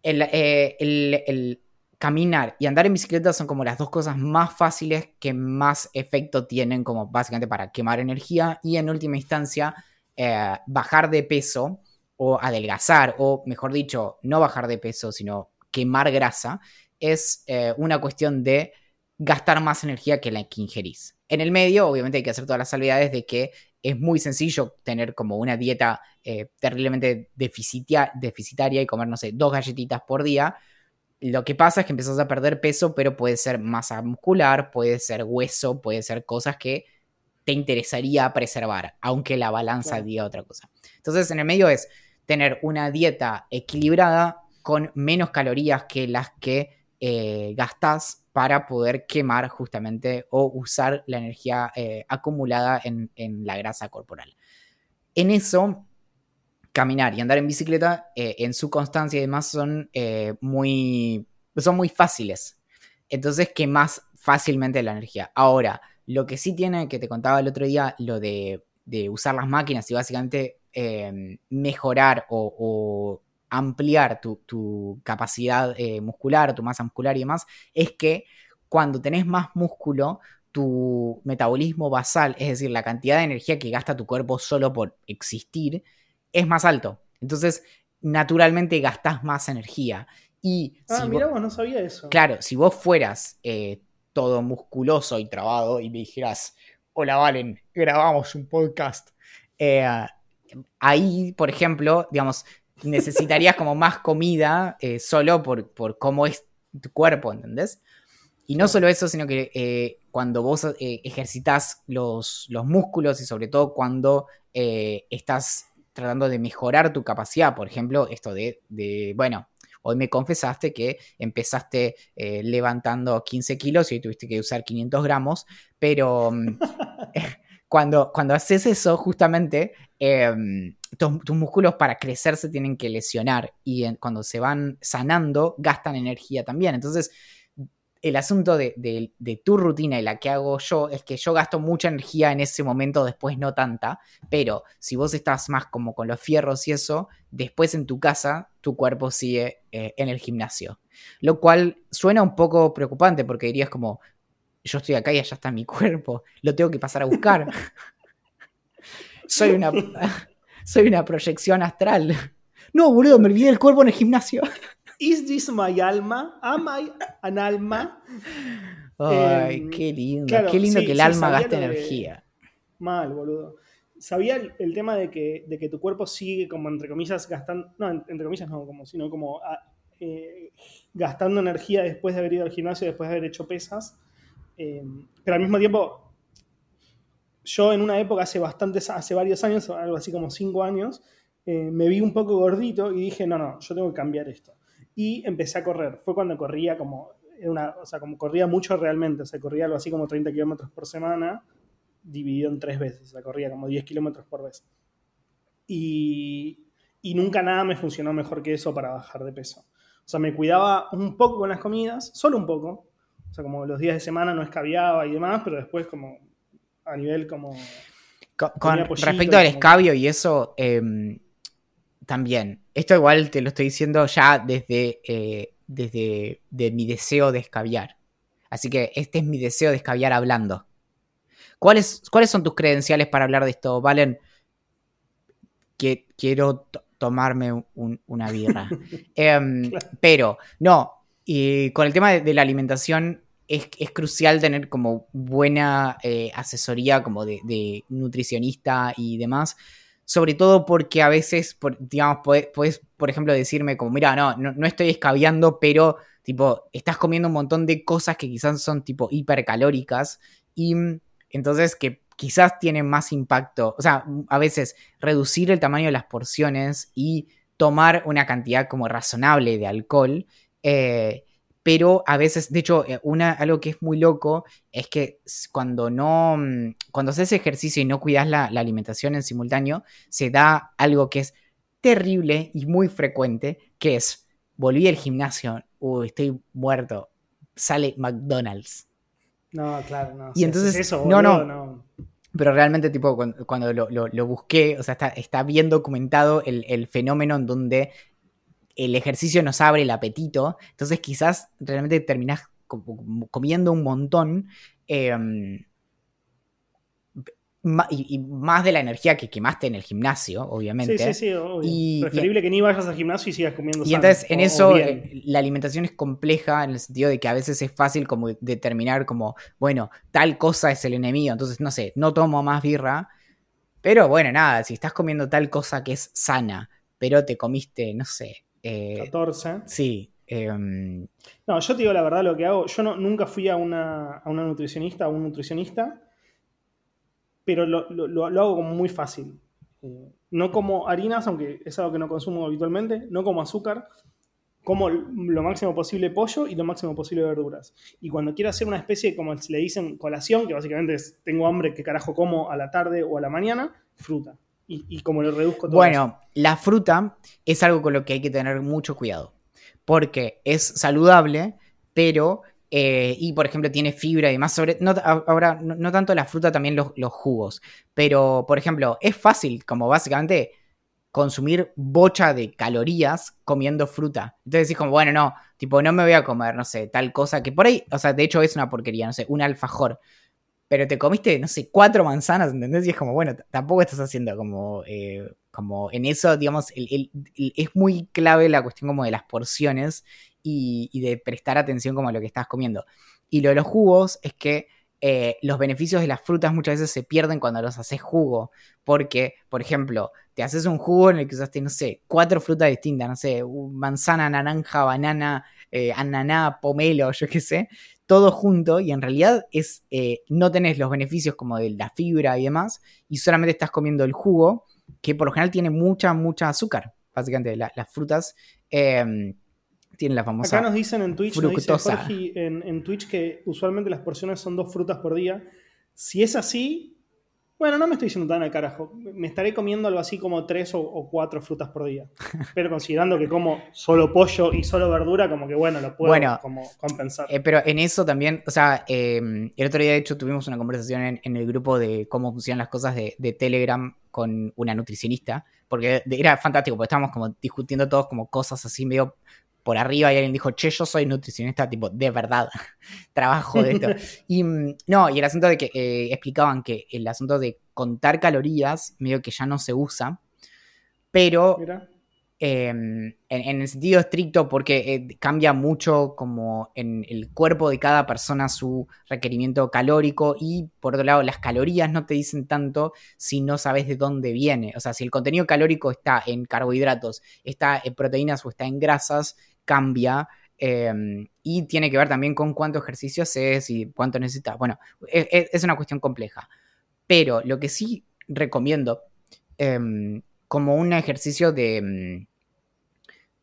Eh, el, caminar y andar en bicicleta son como las dos cosas más fáciles que más efecto tienen como básicamente para quemar energía y en última instancia eh, bajar de peso o adelgazar o mejor dicho no bajar de peso sino quemar grasa es una cuestión de gastar más energía que la que ingerís. En el medio, obviamente, hay que hacer todas las salvedades de que es muy sencillo tener como una dieta eh, terriblemente deficitaria y comer, no sé, dos galletitas por día. lo que pasa es que empiezas a perder peso, pero puede ser masa muscular, puede ser hueso, puede ser cosas que te interesaría preservar, aunque la balanza diga otra cosa. Entonces, en el medio es tener una dieta equilibrada con menos calorías que las que eh, gastas para poder quemar justamente o usar la energía eh, acumulada en, la grasa corporal. En eso, caminar y andar en bicicleta, eh, en su constancia y demás, son, muy, son muy fáciles. Entonces, quemas fácilmente la energía. Ahora, lo que sí tiene, que te contaba el otro día, lo de, usar las máquinas y básicamente mejorar o ampliar tu, capacidad eh, muscular, tu masa muscular y demás, es que cuando tenés más músculo, tu metabolismo basal, es decir, la cantidad de energía que gasta tu cuerpo solo por existir, es más alto. Entonces, naturalmente gastás más energía. Y ah, mira, vos, no sabía eso. Claro, si vos fueras eh, todo musculoso y trabado y me dijeras, hola Valen, grabamos un podcast. Eh, ahí, por ejemplo, digamos, necesitarías como más comida eh, solo por, por, cómo es tu cuerpo, ¿entendés? Y no solo eso, sino que eh, cuando vos eh, ejercitas los, los, músculos y sobre todo cuando estás tratando de mejorar tu capacidad, por ejemplo, esto de, de bueno, hoy me confesaste que empezaste levantando 15 kilos y hoy tuviste que usar 500 gramos, pero mm, cuando, cuando haces eso, justamente tus, músculos para crecer se tienen que lesionar y cuando se van sanando gastan energía también. Entonces, el asunto de, tu rutina y la que hago yo es que yo gasto mucha energía en ese momento, después no tanta, pero si vos estás más como con los fierros y eso, después en tu casa tu cuerpo sigue eh, en el gimnasio. Lo cual suena un poco preocupante porque dirías como, yo estoy acá y allá está mi cuerpo, lo tengo que pasar a buscar. soy, una, soy una proyección astral. No, boludo, me olvidé el cuerpo en el gimnasio. Is this my alma? Am I an alma? Ay, em, qué lindo. qué lindo que el alma gaste energía. Mal, boludo. Sabía el, tema de que, de que, tu cuerpo sigue como entre comillas gastando, no, entre comillas no, como, sino como ah, eh, gastando energía después de haber ido al gimnasio, después de haber hecho pesas. Eh, pero al mismo tiempo, yo en una época, hace bastantes, hace varios años, algo así como cinco años, eh, me vi un poco gordito y dije, no, no, yo tengo que cambiar esto. Y empecé a correr. Fue cuando corría como, una, o sea, como corría mucho realmente, o sea, corría algo así como 30 kilómetros por semana, dividido en tres veces, o sea, corría como 10 kilómetros por vez. Y, y nunca nada me funcionó mejor que eso para bajar de peso. O sea, me cuidaba un poco con las comidas, solo un poco, o sea, como los días de semana no escabiaba y demás, pero después como a nivel como... Con, respecto al escabio y eso, em, también, esto igual te lo estoy diciendo ya desde, eh, desde de mi deseo de escabiar. Así que este es mi deseo de escabiar hablando. ¿Cuáles, ¿Cuáles son tus credenciales para hablar de esto, Valen? Que quiero tomarme una birra. Em, pero, no, y con el tema de, la alimentación es, crucial tener como buena eh, asesoría como de, nutricionista y demás. Sobre todo porque a veces, digamos, puedes, por ejemplo, decirme como, mira, no, no, estoy escabeando, pero tipo, estás comiendo un montón de cosas que quizás son tipo hipercalóricas y entonces que quizás tienen más impacto. O sea, a veces reducir el tamaño de las porciones y tomar una cantidad como razonable de alcohol eh, pero a veces, de hecho, eh, una, algo que es muy loco es que cuando no, mm, cuando haces ejercicio y no cuidas la, alimentación en simultáneo, se da algo que es terrible y muy frecuente, que es, volví al gimnasio, uy, estoy muerto, sale McDonald's. No, claro, no. Y entonces, eso, no, no, Pero realmente, tipo, cuando, lo, busqué, o sea, está, está bien documentado el, el, fenómeno en donde el ejercicio nos abre el apetito, entonces quizás realmente terminás comiendo un montón. Em, y, más de la energía que quemaste en el gimnasio, obviamente. Sí, sí, sí, obvio. Preferible que ni vayas al gimnasio y sigas comiendo. Y entonces en eso eh, la alimentación es compleja en el sentido de que a veces es fácil como determinar como, bueno, tal cosa es el enemigo, entonces no sé, no tomo más birra, pero bueno, nada, si estás comiendo tal cosa que es sana, pero te comiste, no sé, 14. Eh, sí, Em, no, yo te digo la verdad lo que hago. Yo no, nunca fui a una, a una nutricionista, a un nutricionista, pero lo, hago como muy fácil. Eh, no como harinas, aunque es algo que no consumo habitualmente, no como azúcar, como lo máximo posible pollo y lo máximo posible verduras. Y cuando quiero hacer una especie, como le dicen, colación, que básicamente es tengo hambre, ¿qué carajo como a la tarde o a la mañana? Fruta. Y, como lo reduzco todo. Bueno, la fruta es algo con lo que hay que tener mucho cuidado. Porque es saludable, pero. Eh, y por ejemplo, tiene fibra y demás. Sobre, no, ahora, no, tanto la fruta, también los, los jugos. Pero, por ejemplo, es fácil, como básicamente consumir bocha de calorías comiendo fruta. Entonces decís como, bueno, no, tipo, no me voy a comer, no sé, tal cosa que por ahí, o sea, de hecho es una porquería, no sé, un alfajor. Pero te comiste, no sé, cuatro manzanas, ¿entendés? Y es como, bueno, tampoco estás haciendo como, eh, como en eso, digamos, es muy clave la cuestión como de las porciones y, y de prestar atención como a lo que estás comiendo. Y lo de los jugos es que eh, los beneficios de las frutas muchas veces se pierden cuando los haces jugo. Porque, por ejemplo, te haces un jugo en el que usaste, no sé, cuatro frutas distintas, no sé, manzana, naranja, banana, eh, ananá, pomelo, yo qué sé, todo junto y en realidad es, eh, no tenés los beneficios como de la fibra y demás, y solamente estás comiendo el jugo, que por lo general tiene mucha, mucha azúcar, básicamente, las frutas. Em, tiene la famosa. Acá nos dicen en Twitch, nos dice Jorge en, Twitch que usualmente las porciones son dos frutas por día. Si es así, bueno, no me estoy diciendo tan al carajo. Me estaré comiendo algo así como tres o, cuatro frutas por día. Pero considerando que como solo pollo y solo verdura, como que bueno, lo puedo como compensar. Eh, pero en eso también, o sea, em, el otro día de hecho tuvimos una conversación en, el grupo de cómo funcionan las cosas de, de Telegram con una nutricionista, porque era fantástico, porque estábamos como discutiendo todos como cosas así medio por arriba y alguien dijo, che, yo soy nutricionista, tipo, de verdad, trabajo de esto. y mm, no, y el asunto de que eh, explicaban que el asunto de contar calorías, medio que ya no se usa, pero em, en, el sentido estricto, porque eh, cambia mucho como en el cuerpo de cada persona su requerimiento calórico y por otro lado las calorías no te dicen tanto si no sabes de dónde viene. O sea, si el contenido calórico está en carbohidratos, está en proteínas o está en grasas, cambia. Em, y tiene que ver también con cuánto ejercicio haces y cuánto necesitas. Bueno, e, e, es, una cuestión compleja. Pero lo que sí recomiendo em, como un ejercicio de,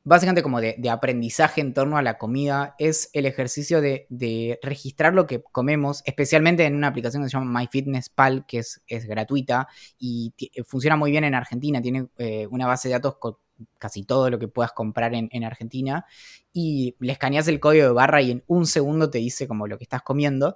básicamente como de, aprendizaje en torno a la comida, es el ejercicio de, registrar lo que comemos, especialmente en una aplicación que se llama MyFitnessPal, que es, gratuita y funciona muy bien en Argentina, tiene eh, una base de datos con casi todo lo que puedas comprar en, Argentina y le escaneas el código de barra y en un segundo te dice como lo que estás comiendo.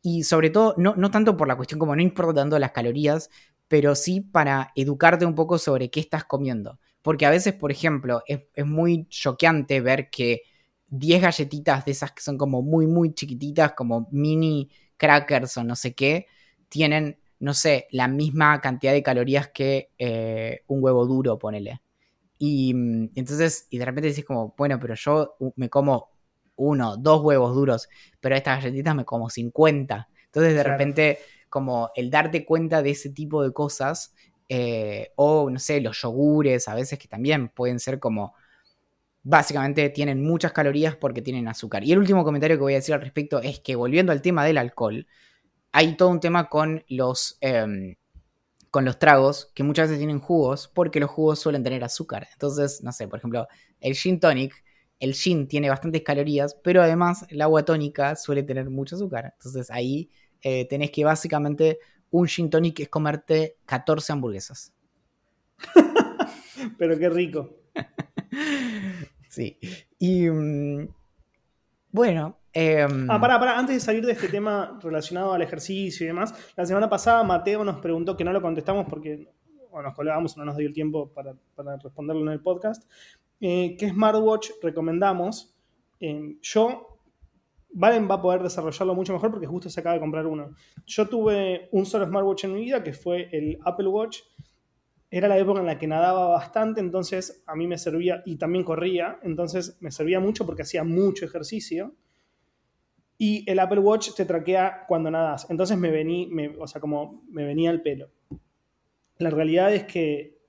Y sobre todo, no, no tanto por la cuestión como no importa tanto las calorías, pero sí para educarte un poco sobre qué estás comiendo. Porque a veces, por ejemplo, es, muy choqueante ver que 10 galletitas de esas que son como muy, muy chiquititas, como mini crackers o no sé qué, tienen, no sé, la misma cantidad de calorías que eh, un huevo duro, ponele. Y, mm, entonces, y de repente decís como, bueno, pero yo me como uno, dos huevos duros, pero estas galletitas me como 50. Entonces, de repente, como el darte cuenta de ese tipo de cosas, eh, o no sé, los yogures, a veces que también pueden ser como, básicamente tienen muchas calorías porque tienen azúcar. Y el último comentario que voy a decir al respecto es que volviendo al tema del alcohol, hay todo un tema con los... Em, con los tragos, que muchas veces tienen jugos, porque los jugos suelen tener azúcar. Entonces, no sé, por ejemplo, el gin tonic, el gin tiene bastantes calorías, pero además el agua tónica suele tener mucho azúcar. Entonces ahí eh, tenés que básicamente un gin tonic es comerte 14 hamburguesas. pero qué rico. sí. Y mm, bueno, Em, ah, pará, pará, antes de salir de este tema relacionado al ejercicio y demás, la semana pasada Mateo nos preguntó que no lo contestamos porque nos colgábamos, no nos dio el tiempo para, responderlo en el podcast. Eh, ¿Qué smartwatch recomendamos? Em, yo, Valen va a poder desarrollarlo mucho mejor porque justo se acaba de comprar uno. Yo tuve un solo smartwatch en mi vida que fue el Apple Watch. Era la época en la que nadaba bastante, entonces a mí me servía y también corría, entonces me servía mucho porque hacía mucho ejercicio y el Apple Watch te traquea cuando nadas. Entonces me venía, o sea, como me venía el pelo. La realidad es que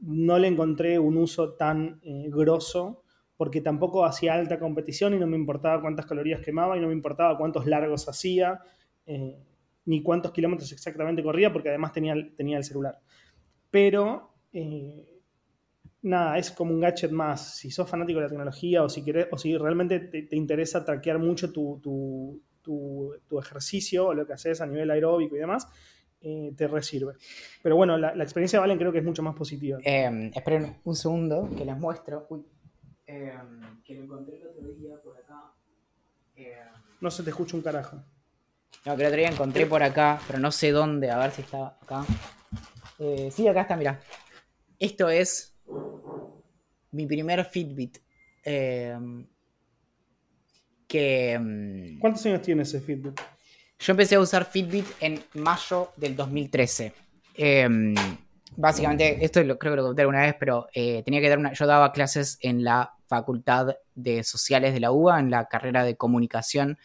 no le encontré un uso tan eh, grosso porque tampoco hacía alta competición y no me importaba cuántas calorías quemaba y no me importaba cuántos largos hacía, eh, ni cuántos kilómetros exactamente corría, porque además tenía, tenía el celular. Pero, eh, nada, es como un gadget más. Si sos fanático de la tecnología o si, querés, o si realmente te, interesa traquear mucho tu, tu, ejercicio o lo que haces a nivel aeróbico y demás, eh, te resirve. Pero bueno, la, experiencia de Valen creo que es mucho más positiva. esperen un segundo que les muestro. Uy. Em, que lo encontré el otro día por acá. Em, no se te escucha un carajo. No, que el otro día encontré por acá, pero no sé dónde, a ver si está acá. Eh, sí, acá está, mira. Esto es mi primer Fitbit. Em, que. ¿Cuántos años tiene ese Fitbit? Yo empecé a usar Fitbit en mayo del 2013 básicamente, esto lo, creo que lo conté alguna vez, pero eh, tenía que dar una. Yo daba clases en la Facultad de Sociales de la UBA, en la carrera de comunicación,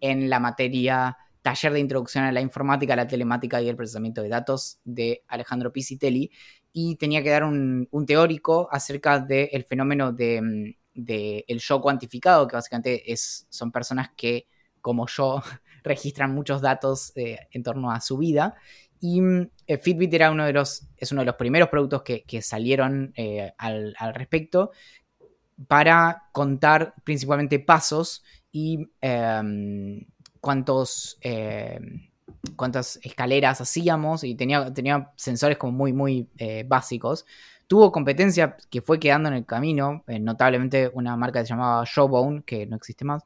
en la materia Taller de Introducción a la Informática, la Telemática y el Procesamiento de Datos de Alejandro Pisitelli, y tenía que dar un, teórico acerca del fenómeno del de, el yo cuantificado, que básicamente es, son personas que, como yo, registran muchos datos eh, en torno a su vida. Y eh, Fitbit era uno de los, es uno de los primeros productos que, salieron eh, al, respecto para contar principalmente pasos y em, cuántos, em, cuántas escaleras hacíamos y tenía, tenía sensores como muy, muy eh, básicos. Tuvo competencia que fue quedando en el camino, notablemente una marca que se llamaba Showbone, que no existe más.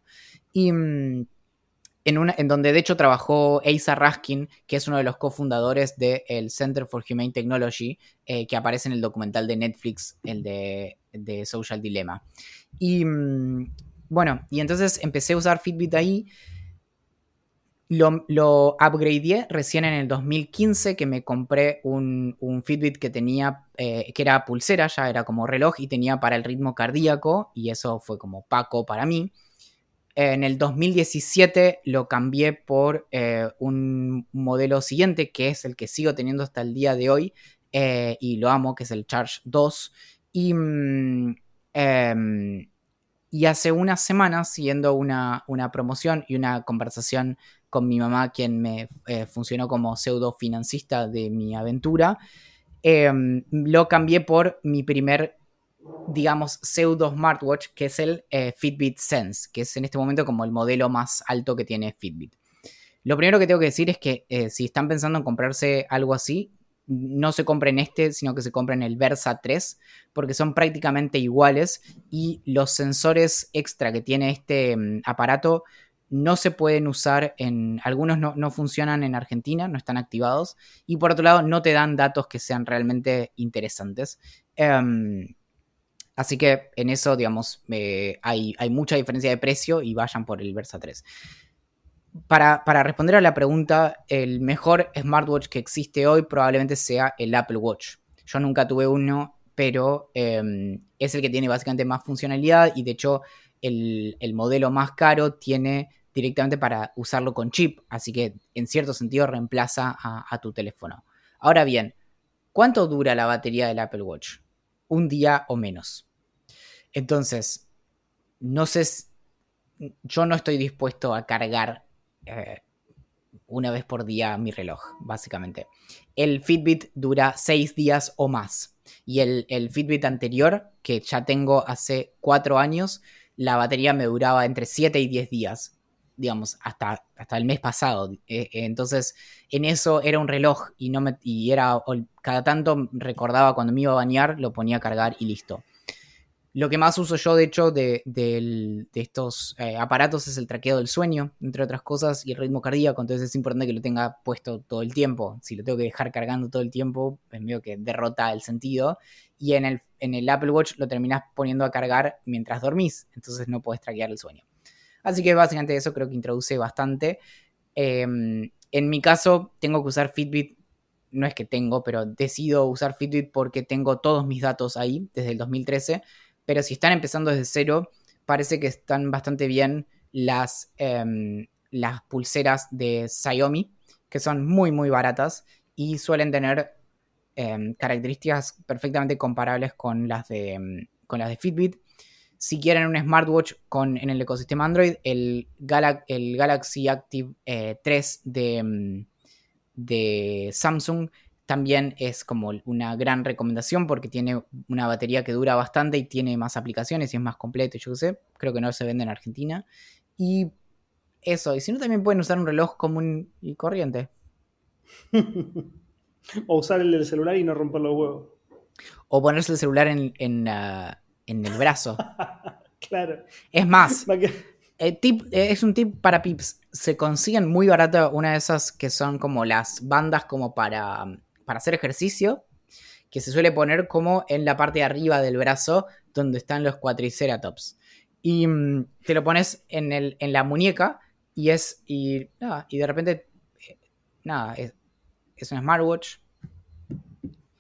Y mm, en, donde de hecho trabajó Asa Raskin, que es uno de los cofundadores del Center for Humane Technology, eh, que aparece en el documental de Netflix, el de, Social Dilemma. Y mm, bueno, y entonces empecé a usar Fitbit ahí. Lo, lo upgradeé recién en el 2015 que me compré un, Fitbit que tenía, eh, que era pulsera, ya era como reloj y tenía para el ritmo cardíaco y eso fue como Paco para mí. En el 2017 lo cambié por eh, un modelo siguiente, que es el que sigo teniendo hasta el día de hoy, eh, y lo amo, que es el Charge 2. Y, mm, em, y hace unas semanas, siguiendo una, promoción y una conversación con mi mamá, quien me eh, funcionó como pseudo financista de mi aventura, em, lo cambié por mi primer digamos, pseudo smartwatch, que es el eh, Fitbit Sense, que es en este momento como el modelo más alto que tiene Fitbit. Lo primero que tengo que decir es que eh, si están pensando en comprarse algo así, no se compren este, sino que se compren el Versa 3, porque son prácticamente iguales y los sensores extra que tiene este mm, aparato no se pueden usar en, algunos no, funcionan en Argentina, no están activados, y por otro lado no te dan datos que sean realmente interesantes. Em, Así que en eso, digamos, eh, hay, mucha diferencia de precio y vayan por el Versa 3. Para, responder a la pregunta, el mejor smartwatch que existe hoy probablemente sea el Apple Watch. Yo nunca tuve uno, pero em, es el que tiene básicamente más funcionalidad y de hecho el, modelo más caro tiene directamente para usarlo con chip, así que en cierto sentido reemplaza a tu teléfono. Ahora bien, ¿cuánto dura la batería del Apple Watch? Un día o menos. Entonces, no sé, yo no estoy dispuesto a cargar eh, una vez por día mi reloj, básicamente. El Fitbit dura seis días o más. Y el, Fitbit anterior, que ya tengo hace cuatro años, la batería me duraba entre 7 y 10 días, digamos, hasta, hasta el mes pasado. Eh, entonces, en eso era un reloj y, no me, y era, cada tanto recordaba cuando me iba a bañar, lo ponía a cargar y listo. Lo que más uso yo, de hecho, de, estos eh, aparatos es el traqueo del sueño, entre otras cosas, y el ritmo cardíaco. Entonces es importante que lo tenga puesto todo el tiempo. Si lo tengo que dejar cargando todo el tiempo, es medio que derrota el sentido. Y en el, Apple Watch lo terminas poniendo a cargar mientras dormís. Entonces no puedes traquear el sueño. Así que básicamente eso creo que introduce bastante. Em, en mi caso, tengo que usar Fitbit no es que tengo, pero decido usar Fitbit porque tengo todos mis datos ahí desde el 2013 pero si están empezando desde cero, parece que están bastante bien las, em, las pulseras de Xiaomi, que son muy, muy baratas y suelen tener em, características perfectamente comparables con las de, em, con las de Fitbit. si quieren un smartwatch con, en el ecosistema Android, el, el Galaxy Active 3 eh, de, mm, de Samsung también es como una gran recomendación porque tiene una batería que dura bastante y tiene más aplicaciones y es más completo, yo qué sé. Creo que no se vende en Argentina. Y eso, y si no, también pueden usar un reloj común y corriente. o usar el del celular y no romper los huevos. O ponerse el celular en, en, en el brazo. claro. Es más, eh, tip, eh, es un tip para pips. Se consiguen muy barato una de esas que son como las bandas como para para hacer ejercicio, que se suele poner como en la parte de arriba del brazo, donde están los cuatriceratops. Y mm, te lo pones en, el, en la muñeca y es. Y, nada, y de repente. Eh, nada, es, un smartwatch.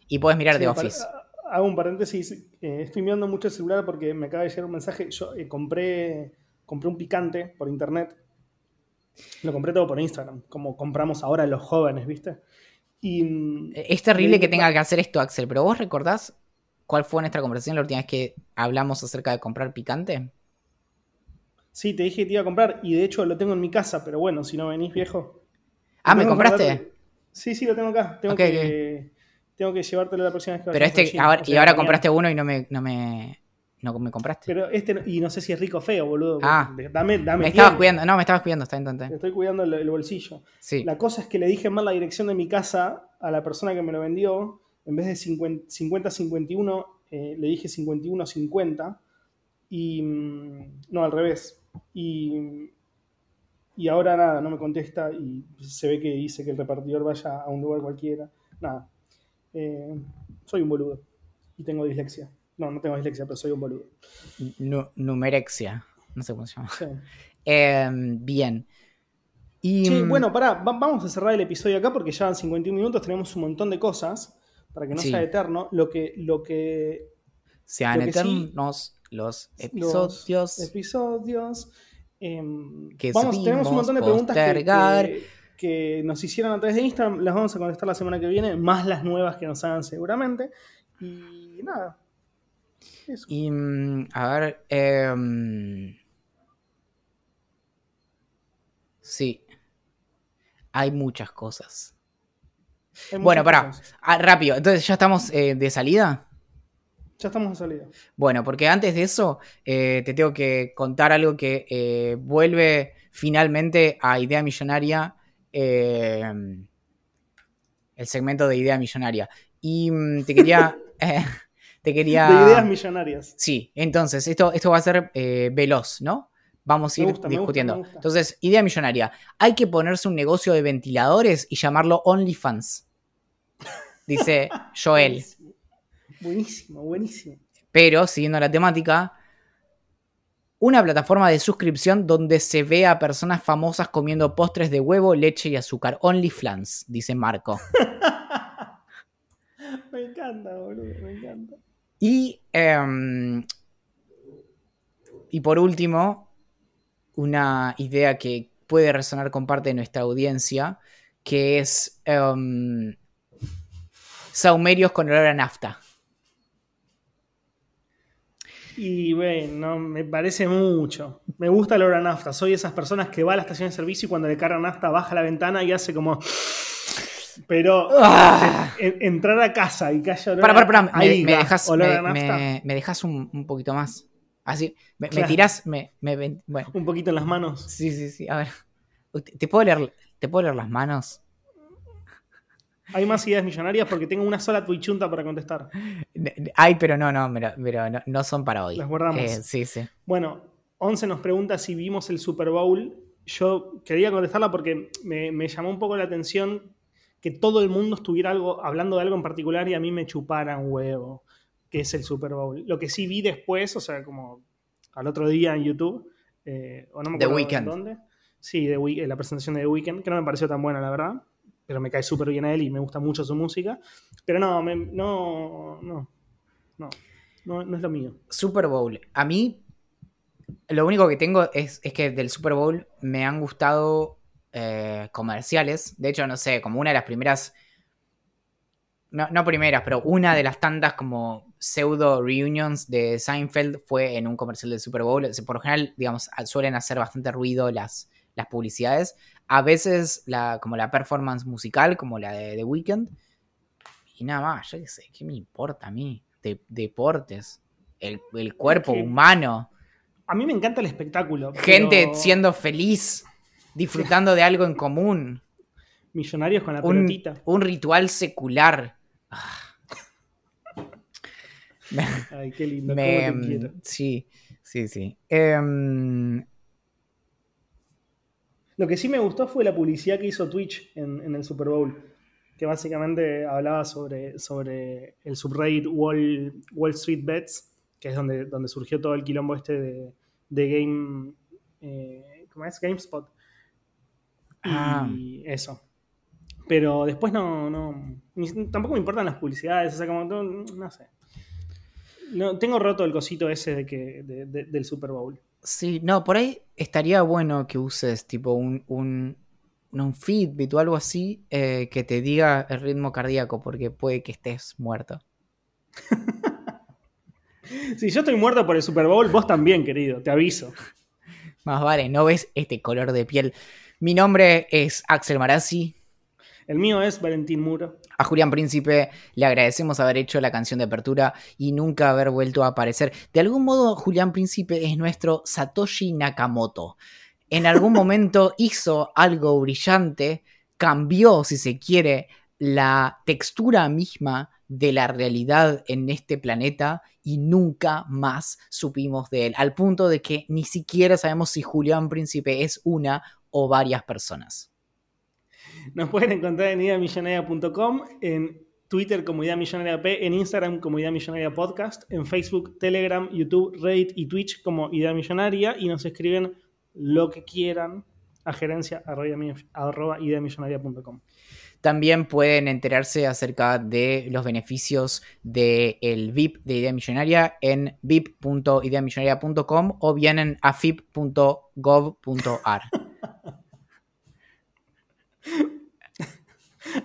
Y puedes mirar de Office. hago un paréntesis. Eh, estoy mirando mucho el celular porque me acaba de llegar un mensaje. Yo eh, compré, compré un picante por internet. Lo compré todo por Instagram, como compramos ahora los jóvenes, ¿viste? E, es terrible que tenga que hacer esto, Axel, pero ¿vos recordás cuál fue nuestra conversación la última vez que hablamos acerca de comprar picante? Sí, te dije que te iba a comprar y de hecho lo tengo en mi casa, pero bueno, si no venís viejo. Ah, ¿me compraste? Sí, sí, lo tengo acá. Tengo, que, tengo que llevártelo la próxima vez que Pero este, y ahora compraste uno y no me, no me, no me compraste. Pero este, y no sé si es rico o feo, boludo. Ah, dame, dame. Me estabas cuidando, no, me estabas cuidando, está entonces. Estoy cuidando el, bolsillo. Sí. La cosa es que le dije mal la dirección de mi casa a la persona que me lo vendió. En vez de 50-51, eh, le dije 51-50. Y. Mm, no, al revés. Y. Y ahora nada, no me contesta y se ve que dice que el repartidor vaya a un lugar cualquiera. Nada. Eh, soy un boludo. Y tengo dislexia. No, no tengo dislexia, pero soy un boludo. numerexia. No sé cómo se llama. Em, bien. Y, mm, bueno, pará, vamos a cerrar el episodio acá porque ya van 51 minutos, tenemos un montón de cosas para que no sea eterno. Lo que. Lo que Sean eternos los episodios. episodios. Em, vamos, tenemos un montón de preguntas que, que, nos hicieron a través de Instagram. Las vamos a contestar la semana que viene, más las nuevas que nos hagan seguramente. Y nada, y mm, a ver. Em, sí. Hay muchas cosas. bueno, para. Ah, rápido. Entonces, ¿ya estamos eh, de salida? Ya estamos de salida. Bueno, porque antes de eso, eh, te tengo que contar algo que eh, vuelve finalmente a Idea Millonaria. el segmento de Idea Millonaria. Y mm, te quería. quería... De ideas millonarias. Sí, entonces esto, esto va a ser eh, veloz, ¿no? Vamos a ir discutiendo. Entonces, idea millonaria. Hay que ponerse un negocio de ventiladores y llamarlo OnlyFans. Dice Joel. Buenísimo, buenísimo. Pero, siguiendo la temática, una plataforma de suscripción donde se ve a personas famosas comiendo postres de huevo, leche y azúcar. OnlyFans, dice Marco. me encanta, boludo, me encanta. Y, em, y por último, una idea que puede resonar con parte de nuestra audiencia, que es um, saumerios con olor a nafta. Y bueno, me parece mucho. Me gusta el olor a nafta. Soy esas personas que va a la estación de servicio y cuando le cargan nafta baja la ventana y hace como... Pero ah. entrar a casa y que haya olor para, para, para. Me, me, dejas, me, me, dejas un, un, poquito más. Así, me, tiras, me, bueno. Un poquito en las manos. Sí, sí, sí. A ver. ¿Te puedo leer, te puedo leer las manos? Hay más ideas millonarias porque tengo una sola tuichunta para contestar. Ay, pero no, no, pero, no, son para hoy. Las guardamos. Eh, sí, sí. Bueno, Once nos pregunta si vimos el Super Bowl. Yo quería contestarla porque me, me llamó un poco la atención que todo el mundo estuviera algo, hablando de algo en particular y a mí me chuparan huevo, que es el Super Bowl. Lo que sí vi después, o sea, como al otro día en YouTube, eh, o no me acuerdo The Weeknd. dónde. Sí, de, eh, la presentación de The Weeknd, que no me pareció tan buena, la verdad, pero me cae súper bien a él y me gusta mucho su música. Pero no, no, no, no, no, es lo mío. Super Bowl. A mí, lo único que tengo es, es que del Super Bowl me han gustado eh, comerciales. De hecho, no sé, como una de las primeras. No, no, primeras, pero una de las tantas como pseudo reunions de Seinfeld fue en un comercial del Super Bowl. Por lo general, digamos, suelen hacer bastante ruido las, las publicidades. A veces la, como la performance musical, como la de The Weeknd. Y nada más, yo qué sé, ¿qué me importa a mí? De, deportes, el, cuerpo humano. A mí me encanta el espectáculo. Gente siendo feliz, disfrutando de algo en común. Millonarios con la un, pelotita. Un ritual secular. Ay, qué lindo. Sí, sí, sí. Em, lo que sí me gustó fue la publicidad que hizo Twitch en, el Super Bowl, que básicamente hablaba sobre, sobre el subreddit Wall, Wall Street Bets, que es donde, donde surgió todo el quilombo este de, de Game... Eh, ¿Cómo es? GameSpot. Ah. Y eso. Pero después no, no. Tampoco me importan las publicidades, o sea, como. No, sé. No, tengo roto el cosito ese de que, del Super Bowl. Sí, no, por ahí estaría bueno que uses tipo un, un, un Fitbit o algo así eh, que te diga el ritmo cardíaco, porque puede que estés muerto. si yo estoy muerto por el Super Bowl, vos también, querido, te aviso. Más vale, no ves este color de piel. Mi nombre es Axel Marazzi. El mío es Valentín Muro. A Julián Príncipe le agradecemos haber hecho la canción de apertura y nunca haber vuelto a aparecer. De algún modo, Julián Príncipe es nuestro Satoshi Nakamoto. En algún momento hizo algo brillante, cambió, si se quiere, la textura misma de la realidad en este planeta y nunca más supimos de él, al punto de que ni siquiera sabemos si Julián Príncipe es una o varias personas. Nos pueden encontrar en idamillonaria.com, en Twitter como Idea Millonaria P, en Instagram como Idea Millonaria Podcast, en Facebook, Telegram, YouTube, Reddit y Twitch como Idea Millonaria y nos escriben lo que quieran a gerencia arroba ideamillonaria.com. También pueden enterarse acerca de los beneficios del VIP de Idea Millonaria en vip.ideamillonaria.com o bien en afip.gov.ar.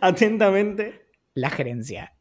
Atentamente. La gerencia.